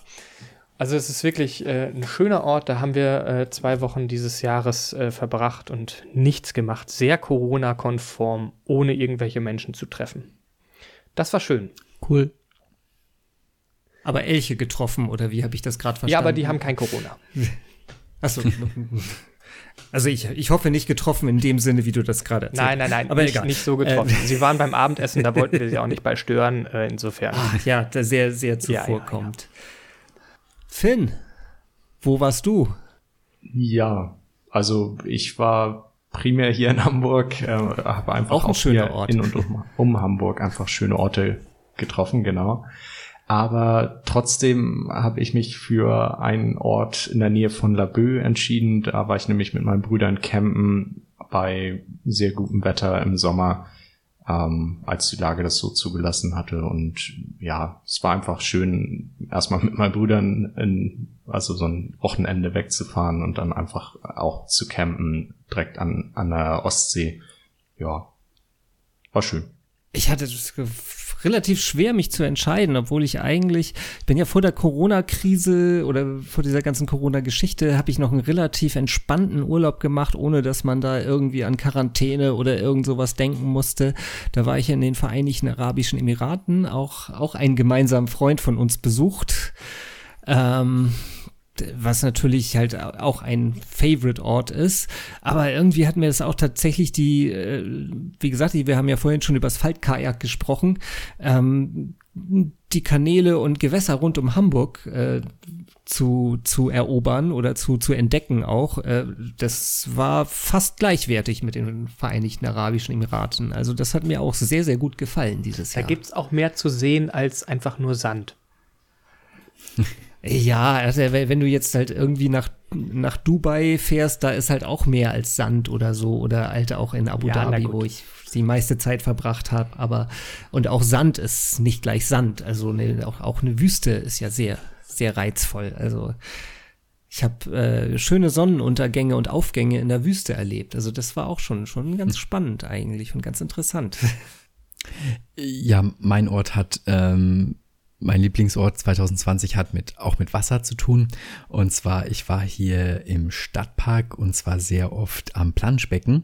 Also es ist wirklich äh, ein schöner Ort. Da haben wir äh, zwei Wochen dieses Jahres äh, verbracht und nichts gemacht. Sehr Corona-konform, ohne irgendwelche Menschen zu treffen. Das war schön. Cool. Aber Elche getroffen, oder wie habe ich das gerade verstanden? Ja, aber die haben kein Corona. Achso. Also ich, ich hoffe nicht getroffen in dem Sinne, wie du das gerade erzählt Nein, nein, nein, Aber nicht, egal. nicht so getroffen. Sie waren beim Abendessen, da wollten wir sie auch nicht bei stören. Äh, insofern. Ach ja, sehr, sehr Ja, ja, zuvorkommt. Finn, wo warst du? Ja, also ich war primär hier in Hamburg, äh, habe einfach Auch ein schöner hier Ort. in und um, um Hamburg einfach schöne Orte getroffen, genau. Aber trotzdem habe ich mich für einen Ort in der Nähe von Laboe entschieden. Da war ich nämlich mit meinen Brüdern campen bei sehr gutem Wetter im Sommer, ähm, als die Lage das so zugelassen hatte. Und ja, es war einfach schön, erstmal mit meinen Brüdern in, also so ein Wochenende wegzufahren und dann einfach auch zu campen direkt an, an der Ostsee. Ja, war schön. Ich hatte das relativ schwer, mich zu entscheiden, obwohl ich eigentlich, ich bin ja vor der Corona-Krise oder vor dieser ganzen Corona-Geschichte, habe ich noch einen relativ entspannten Urlaub gemacht, ohne dass man da irgendwie an Quarantäne oder irgend sowas denken musste. Da war ich in den Vereinigten Arabischen Emiraten, auch, auch einen gemeinsamen Freund von uns besucht. Ähm, was natürlich halt auch ein Favorite-Ort ist. Aber irgendwie hat mir das auch tatsächlich die, äh, wie gesagt, wir haben ja vorhin schon über das Faltkajak gesprochen, ähm, die Kanäle und Gewässer rund um Hamburg äh, zu, zu erobern oder zu, zu entdecken auch. Äh, das war fast gleichwertig mit den Vereinigten Arabischen Emiraten. Also das hat mir auch sehr, sehr gut gefallen dieses Da Jahr. gibt es auch mehr zu sehen als einfach nur Sand. Ja, also wenn du jetzt halt irgendwie nach, nach Dubai fährst, da ist halt auch mehr als Sand oder so oder halt auch in Abu Ja, Dhabi, wo ich die meiste Zeit verbracht habe, aber und auch Sand ist nicht gleich Sand, also ne, auch, auch eine Wüste ist ja sehr, sehr reizvoll, also ich habe äh, schöne Sonnenuntergänge und Aufgänge in der Wüste erlebt, also das war auch schon, schon ganz spannend eigentlich und ganz interessant. Ja, mein Ort hat, ähm, mein Lieblingsort 2020 hat mit, auch mit Wasser zu tun. Und zwar, ich war hier im Stadtpark und zwar sehr oft am Planschbecken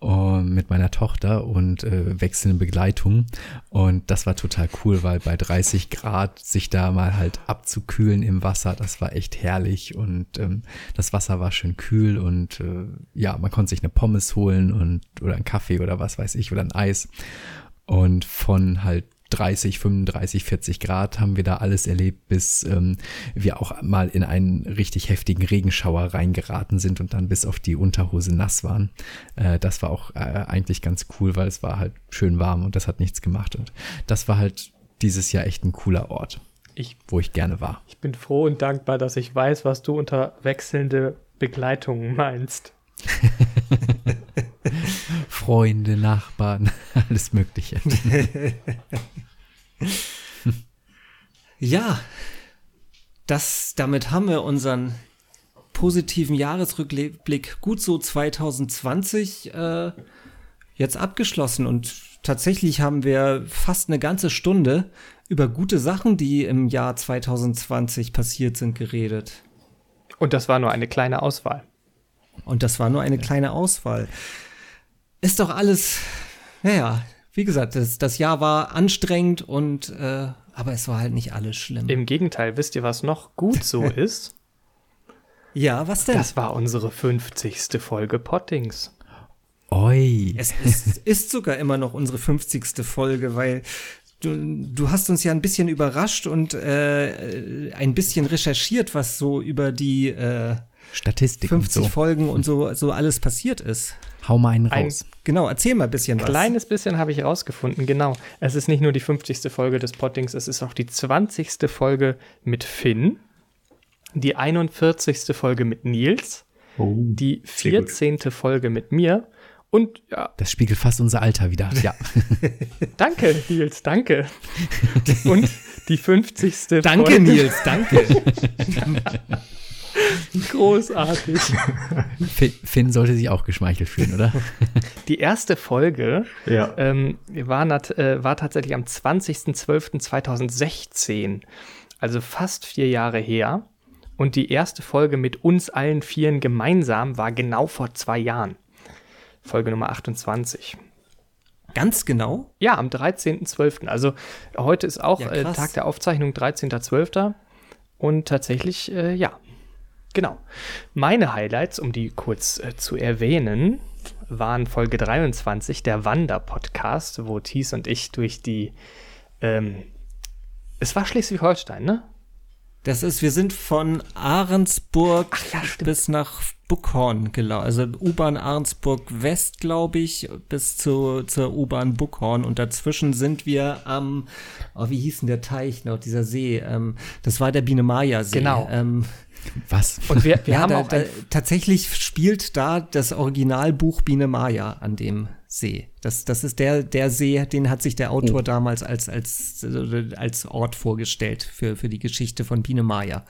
äh, mit meiner Tochter und äh, wechselnde Begleitung. Und das war total cool, weil bei 30 Grad sich da mal halt abzukühlen im Wasser, das war echt herrlich. Und ähm, das Wasser war schön kühl und äh, ja, man konnte sich eine Pommes holen und oder einen Kaffee oder was weiß ich oder ein Eis. Und von halt 30, 35, 40 Grad haben wir da alles erlebt, bis ähm, wir auch mal in einen richtig heftigen Regenschauer reingeraten sind und dann bis auf die Unterhose nass waren. Äh, das war auch äh, eigentlich ganz cool, weil es war halt schön warm und das hat nichts gemacht. Und das war halt dieses Jahr echt ein cooler Ort, Ich, wo ich gerne war. ich bin froh und dankbar, dass ich weiß, was du unter wechselnde Begleitungen meinst. Freunde, Nachbarn, alles Mögliche. Ja, das, damit haben wir unseren positiven Jahresrückblick gut so 2020 äh, jetzt abgeschlossen und tatsächlich haben wir fast eine ganze Stunde über gute Sachen, die im Jahr 2020 passiert sind, geredet. Und das war nur eine kleine Auswahl. Und das war nur eine kleine Auswahl. Ist doch alles, naja, wie gesagt, das, das Jahr war anstrengend und äh, aber es war halt nicht alles schlimm. Im Gegenteil, wisst ihr, was noch gut so ist? ja, was denn? Das war unsere 50. Folge Pottings. Oi. Es ist, ist sogar immer noch unsere 50. Folge, weil du, du hast uns ja ein bisschen überrascht und äh, ein bisschen recherchiert, was so über die äh, Statistik 50 und so. Folgen und so, so alles passiert ist. Hau mal einen Ein raus. Genau, erzähl mal ein bisschen was. kleines bisschen habe ich rausgefunden, genau. Es ist nicht nur die 50. Folge des Pottings, es ist auch die 20. Folge mit Finn, die 41. Folge mit Nils, Oh, die sehr gut. 14. Folge mit mir und ja, Das spiegelt fast unser Alter wieder. Ja. danke Nils, danke. Und die 50. Danke, Folge. Nils, danke. Großartig. Finn, Finn sollte sich auch geschmeichelt fühlen, oder? Die erste Folge Ja. ähm, war, nat äh, war tatsächlich am 20.12.2016, also fast vier Jahre her. Und die erste Folge mit uns allen Vieren gemeinsam war genau vor zwei Jahren. Folge Nummer 28. Ganz genau. Ja, am 13.12. Also heute ist auch Ja, äh. Tag der Aufzeichnung, 13.12. Und tatsächlich, äh, ja, genau. Meine Highlights, um die kurz äh, zu erwähnen, waren Folge 23, der Wander-Podcast, wo Thies und ich durch die, ähm, es war Schleswig-Holstein, ne? Das ist, wir sind von Ahrensburg ja, bis nach Buckhorn gelaufen. Also U-Bahn Ahrensburg West, glaube ich, bis zu, zur U-Bahn Buckhorn. Und dazwischen sind wir am, oh, wie hieß denn der Teich noch, dieser See? Ähm, das war der Biene-Maja-See. Genau. Ähm, Was? Und wir, wir ja, haben da, auch da, tatsächlich spielt da das Originalbuch Biene Maya an dem See. Das, das ist der, der See, den hat sich der Autor damals als, als, als Ort vorgestellt für, für die Geschichte von Biene Maya.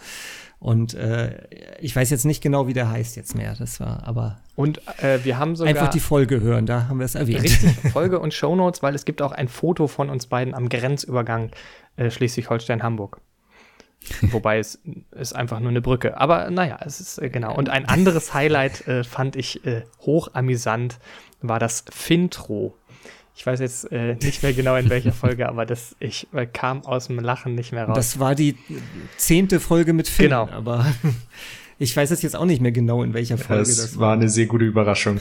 Und äh, ich weiß jetzt nicht genau, wie der heißt jetzt mehr. Das war aber und äh, wir haben sogar einfach die Folge hören, da haben wir es erwähnt. Richtig, Folge und Shownotes, weil es gibt auch ein Foto von uns beiden am Grenzübergang äh, Schleswig-Holstein-Hamburg. Wobei es ist einfach nur eine Brücke. Aber naja, es ist äh, genau. Und ein anderes Highlight äh, fand ich äh, hoch amüsant, war das Fintro. Ich weiß jetzt äh, nicht mehr genau in welcher Folge, aber das, ich äh, kam aus dem Lachen nicht mehr raus. Das war die zehnte Folge mit Finn, Genau. aber ich weiß es jetzt auch nicht mehr genau, in welcher Folge Das, das war eine sehr gute Überraschung.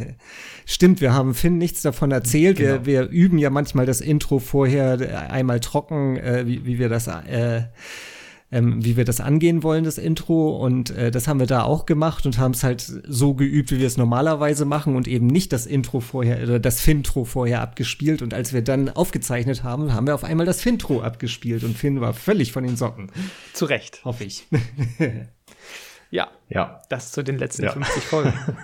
Stimmt, wir haben Finn nichts davon erzählt. Genau. Wir, wir üben ja manchmal das Intro vorher äh, einmal trocken, äh, wie, wie wir das äh, ähm, wie wir das angehen wollen, das Intro. Und äh, das haben wir da auch gemacht und haben es halt so geübt, wie wir es normalerweise machen und eben nicht das Intro vorher oder das Fintro vorher abgespielt. Und als wir dann aufgezeichnet haben, haben wir auf einmal das Fintro abgespielt und Finn war völlig von den Socken. Zu Recht. Hoffe ich. Ja, Ja. das zu den letzten Ja. 50 Folgen.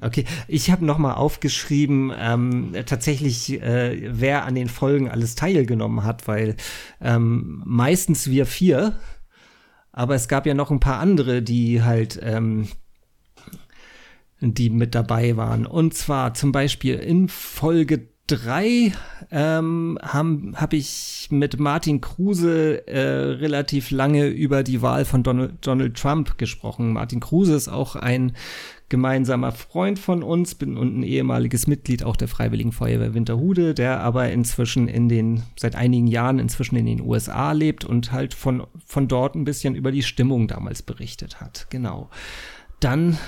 Okay, ich habe noch mal aufgeschrieben, ähm, tatsächlich, äh, wer an den Folgen alles teilgenommen hat, weil ähm, meistens wir vier, aber es gab ja noch ein paar andere, die halt, ähm, die mit dabei waren. Und zwar zum Beispiel in Folge drei ähm, habe hab ich mit Martin Kruse äh, relativ lange über die Wahl von Donald, Donald Trump gesprochen. Martin Kruse ist auch ein gemeinsamer Freund von uns bin und ein ehemaliges Mitglied auch der Freiwilligen Feuerwehr Winterhude, der aber inzwischen in den, seit einigen Jahren inzwischen in den USA lebt und halt von, von dort ein bisschen über die Stimmung damals berichtet hat. Genau. Dann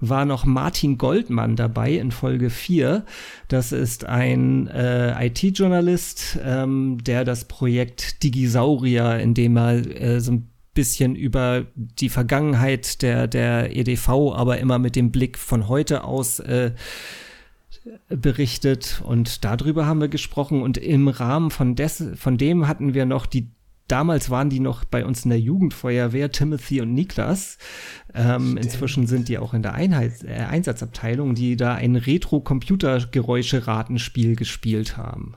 war noch Martin Goldmann dabei in Folge 4. Das ist ein äh, IT-Journalist, ähm, der das Projekt Digisaurier, in dem er äh, so ein bisschen über die Vergangenheit der, der EDV, aber immer mit dem Blick von heute aus äh, berichtet. Und darüber haben wir gesprochen. Und im Rahmen von, des, von dem hatten wir noch die Damals waren die noch bei uns in der Jugendfeuerwehr, Timothy und Niklas. Ähm, inzwischen sind die auch in der Einheit, äh, Einsatzabteilung, die da ein Retro-Computer-Geräusche-Ratenspiel gespielt haben.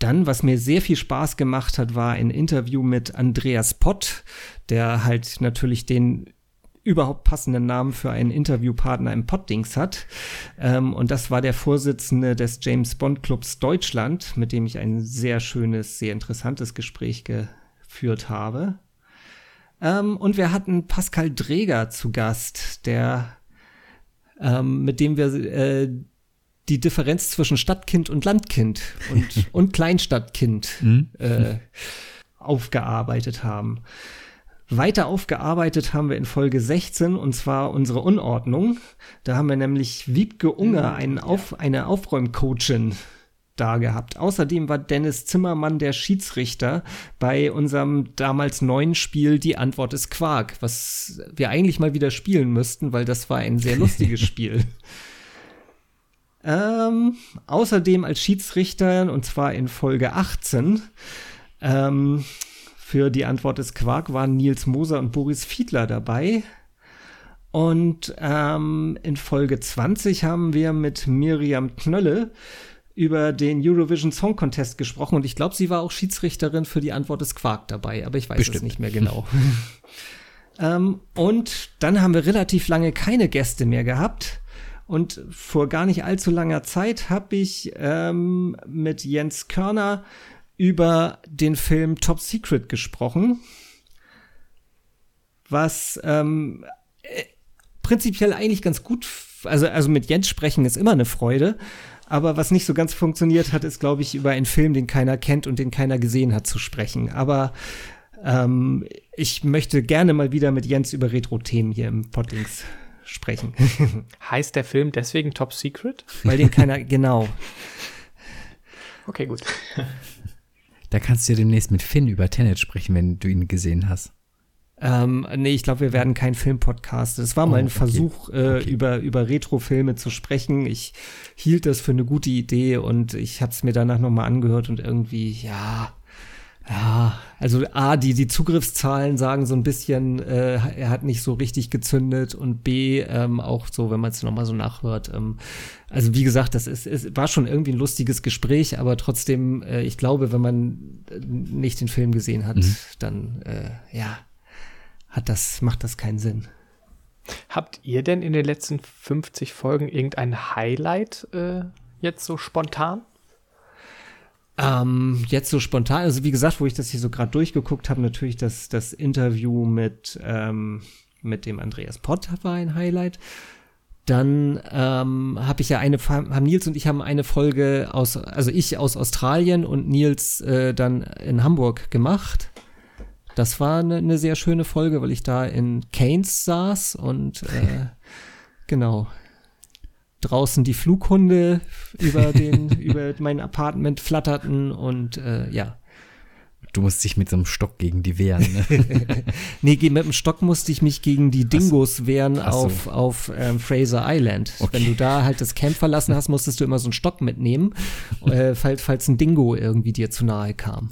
Dann, was mir sehr viel Spaß gemacht hat, war ein Interview mit Andreas Pott, der halt natürlich den überhaupt passenden Namen für einen Interviewpartner im Poddings hat. Ähm, und das war der Vorsitzende des James Bond Clubs Deutschland, mit dem ich ein sehr schönes, sehr interessantes Gespräch geführt habe. Ähm, und wir hatten Pascal Dreger zu Gast, der ähm, mit dem wir äh, die Differenz zwischen Stadtkind und Landkind und, und Kleinstadtkind Mhm. äh, aufgearbeitet haben. Weiter aufgearbeitet haben wir in Folge 16 und zwar unsere Unordnung. Da haben wir nämlich Wiebke Unger, einen Auf, eine Aufräumcoachin da gehabt. Außerdem war Dennis Zimmermann der Schiedsrichter bei unserem damals neuen Spiel Die Antwort ist Quark, was wir eigentlich mal wieder spielen müssten, weil das war ein sehr lustiges Spiel. Ähm, außerdem als Schiedsrichter, und zwar in Folge 18, ähm, für die Antwort des Quark waren Nils Moser und Boris Fiedler dabei. Und ähm, in Folge 20 haben wir mit Miriam Knölle über den Eurovision Song Contest gesprochen und ich glaube, sie war auch Schiedsrichterin für die Antwort des Quark dabei, aber ich weiß es Bestimmt. nicht mehr genau. ähm, und dann haben wir relativ lange keine Gäste mehr gehabt. Und vor gar nicht allzu langer Zeit habe ich ähm, mit Jens Körner über den Film Top Secret gesprochen, was ähm, äh, prinzipiell eigentlich ganz gut, also, also mit Jens sprechen ist immer eine Freude, aber was nicht so ganz funktioniert hat, ist, glaube ich, über einen Film, den keiner kennt und den keiner gesehen hat, zu sprechen. Aber ähm, ich möchte gerne mal wieder mit Jens über Retro-Themen hier im Poddings sprechen. Heißt der Film deswegen Top Secret? Weil den keiner, genau. Okay, gut. Da kannst du ja demnächst mit Finn über Tenet sprechen, wenn du ihn gesehen hast. Ähm, nee, ich glaube, wir werden kein Filmpodcast. Es war mal Oh, ein okay. Versuch, äh, Okay. über, über Retro-Filme zu sprechen. Ich hielt das für eine gute Idee und ich habe es mir danach nochmal angehört und irgendwie, ja, ja, also A, die, die Zugriffszahlen sagen so ein bisschen, äh, er hat nicht so richtig gezündet und B, ähm, auch so, wenn man es nochmal so nachhört. Ähm, also wie gesagt, das ist, es war schon irgendwie ein lustiges Gespräch, aber trotzdem, äh, ich glaube, wenn man äh, nicht den Film gesehen hat, Mhm. dann, äh, ja, hat das, macht das keinen Sinn. Habt ihr denn in den letzten 50 Folgen irgendein Highlight äh, jetzt so spontan? Ähm, jetzt so spontan, also wie gesagt, wo ich das hier so gerade durchgeguckt habe, natürlich das, das Interview mit, ähm, mit dem Andreas Pott war ein Highlight. Dann ähm, habe ich ja eine, haben Nils und ich haben eine Folge aus, also ich aus Australien und Nils äh, dann in Hamburg gemacht. Das war eine, eine sehr schöne Folge, weil ich da in Keynes saß und äh, genau draußen die Flughunde über den über mein Apartment flatterten und äh, ja Du musst dich mit so einem Stock gegen die wehren. Ne? nee mit dem Stock musste ich mich gegen die Dingos wehren so. auf auf ähm, Fraser Island Okay. wenn du da halt das Camp verlassen hast musstest du immer so einen Stock mitnehmen äh, falls falls ein Dingo irgendwie dir zu nahe kam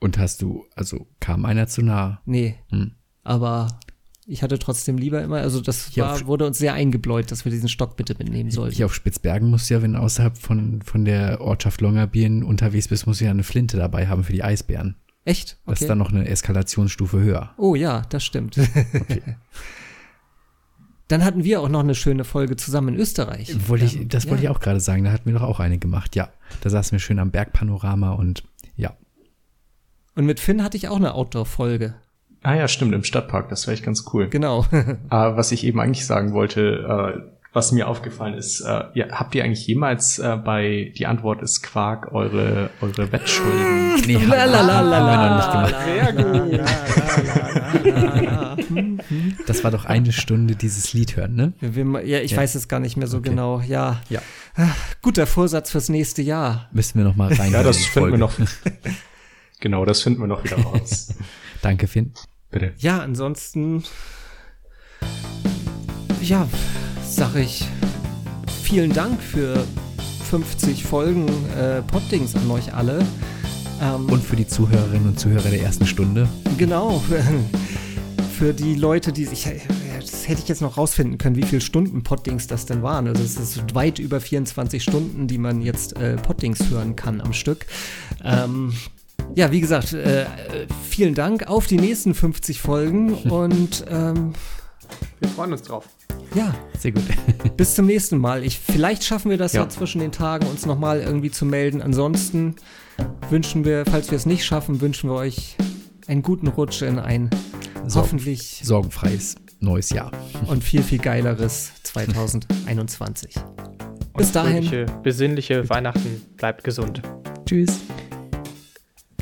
Und hast du, also kam einer zu nah? nee Hm. aber ich hatte trotzdem lieber immer also das Hier war, wurde uns sehr eingebläut dass wir diesen Stock bitte mitnehmen sollten Hier auf Spitzbergen musst du ja, wenn du außerhalb von, von der Ortschaft Longyearbyen unterwegs bist, musst du ja eine Flinte dabei haben für die Eisbären. echt Das ist dann noch eine Eskalationsstufe höher. Oh ja, das stimmt. Dann hatten wir auch noch eine schöne Folge zusammen in Österreich. Wollte ich, das wollte ja. ich auch gerade sagen. Da hatten wir doch auch eine gemacht. Ja, da saßen wir schön am Bergpanorama und ja. Und mit Finn hatte ich auch eine Outdoor-Folge. Ah ja, stimmt, im Stadtpark, das wäre echt ganz cool. Genau. Aber was ich eben eigentlich sagen wollte, äh, was mir aufgefallen ist, äh, ja, habt ihr eigentlich jemals äh, bei Die Antwort ist Quark eure, eure Wettschulden? Nee, haben, haben wir noch nicht gemacht. Das war doch eine Stunde dieses Lied hören, ne? Wir- wir- ja, ich Ja. weiß es gar nicht mehr so Okay. genau. Ja. Ja. Ah, Guter Vorsatz fürs nächste Jahr. Müssen wir noch mal rein. Ja, das finden wir noch. genau, das finden wir noch wieder raus. Danke, Finn. Bitte. Ja, ansonsten, ja, sag ich vielen Dank für 50 Folgen äh, Poddings an euch alle. Ähm, Und für die Zuhörerinnen und Zuhörer der ersten Stunde. Genau. Für die Leute, die sich. Das hätte ich jetzt noch rausfinden können, wie viele Stunden Poddings das denn waren. Also es ist weit über 24 Stunden, die man jetzt äh, Poddings hören kann am Stück. Ähm, ja, wie gesagt, äh, vielen Dank auf die nächsten 50 Folgen und ähm, Wir freuen uns drauf. Ja, Sehr gut. bis zum nächsten Mal. Ich, vielleicht schaffen wir das ja. Ja. zwischen den Tagen, uns nochmal irgendwie zu melden. Ansonsten wünschen wir, falls wir es nicht schaffen, wünschen wir euch einen guten Rutsch in ein So. hoffentlich Sorgenfreies neues Jahr. und viel, viel geileres 2021. Bis dahin. Besinnliche Weihnachten. Bleibt gesund. Tschüss.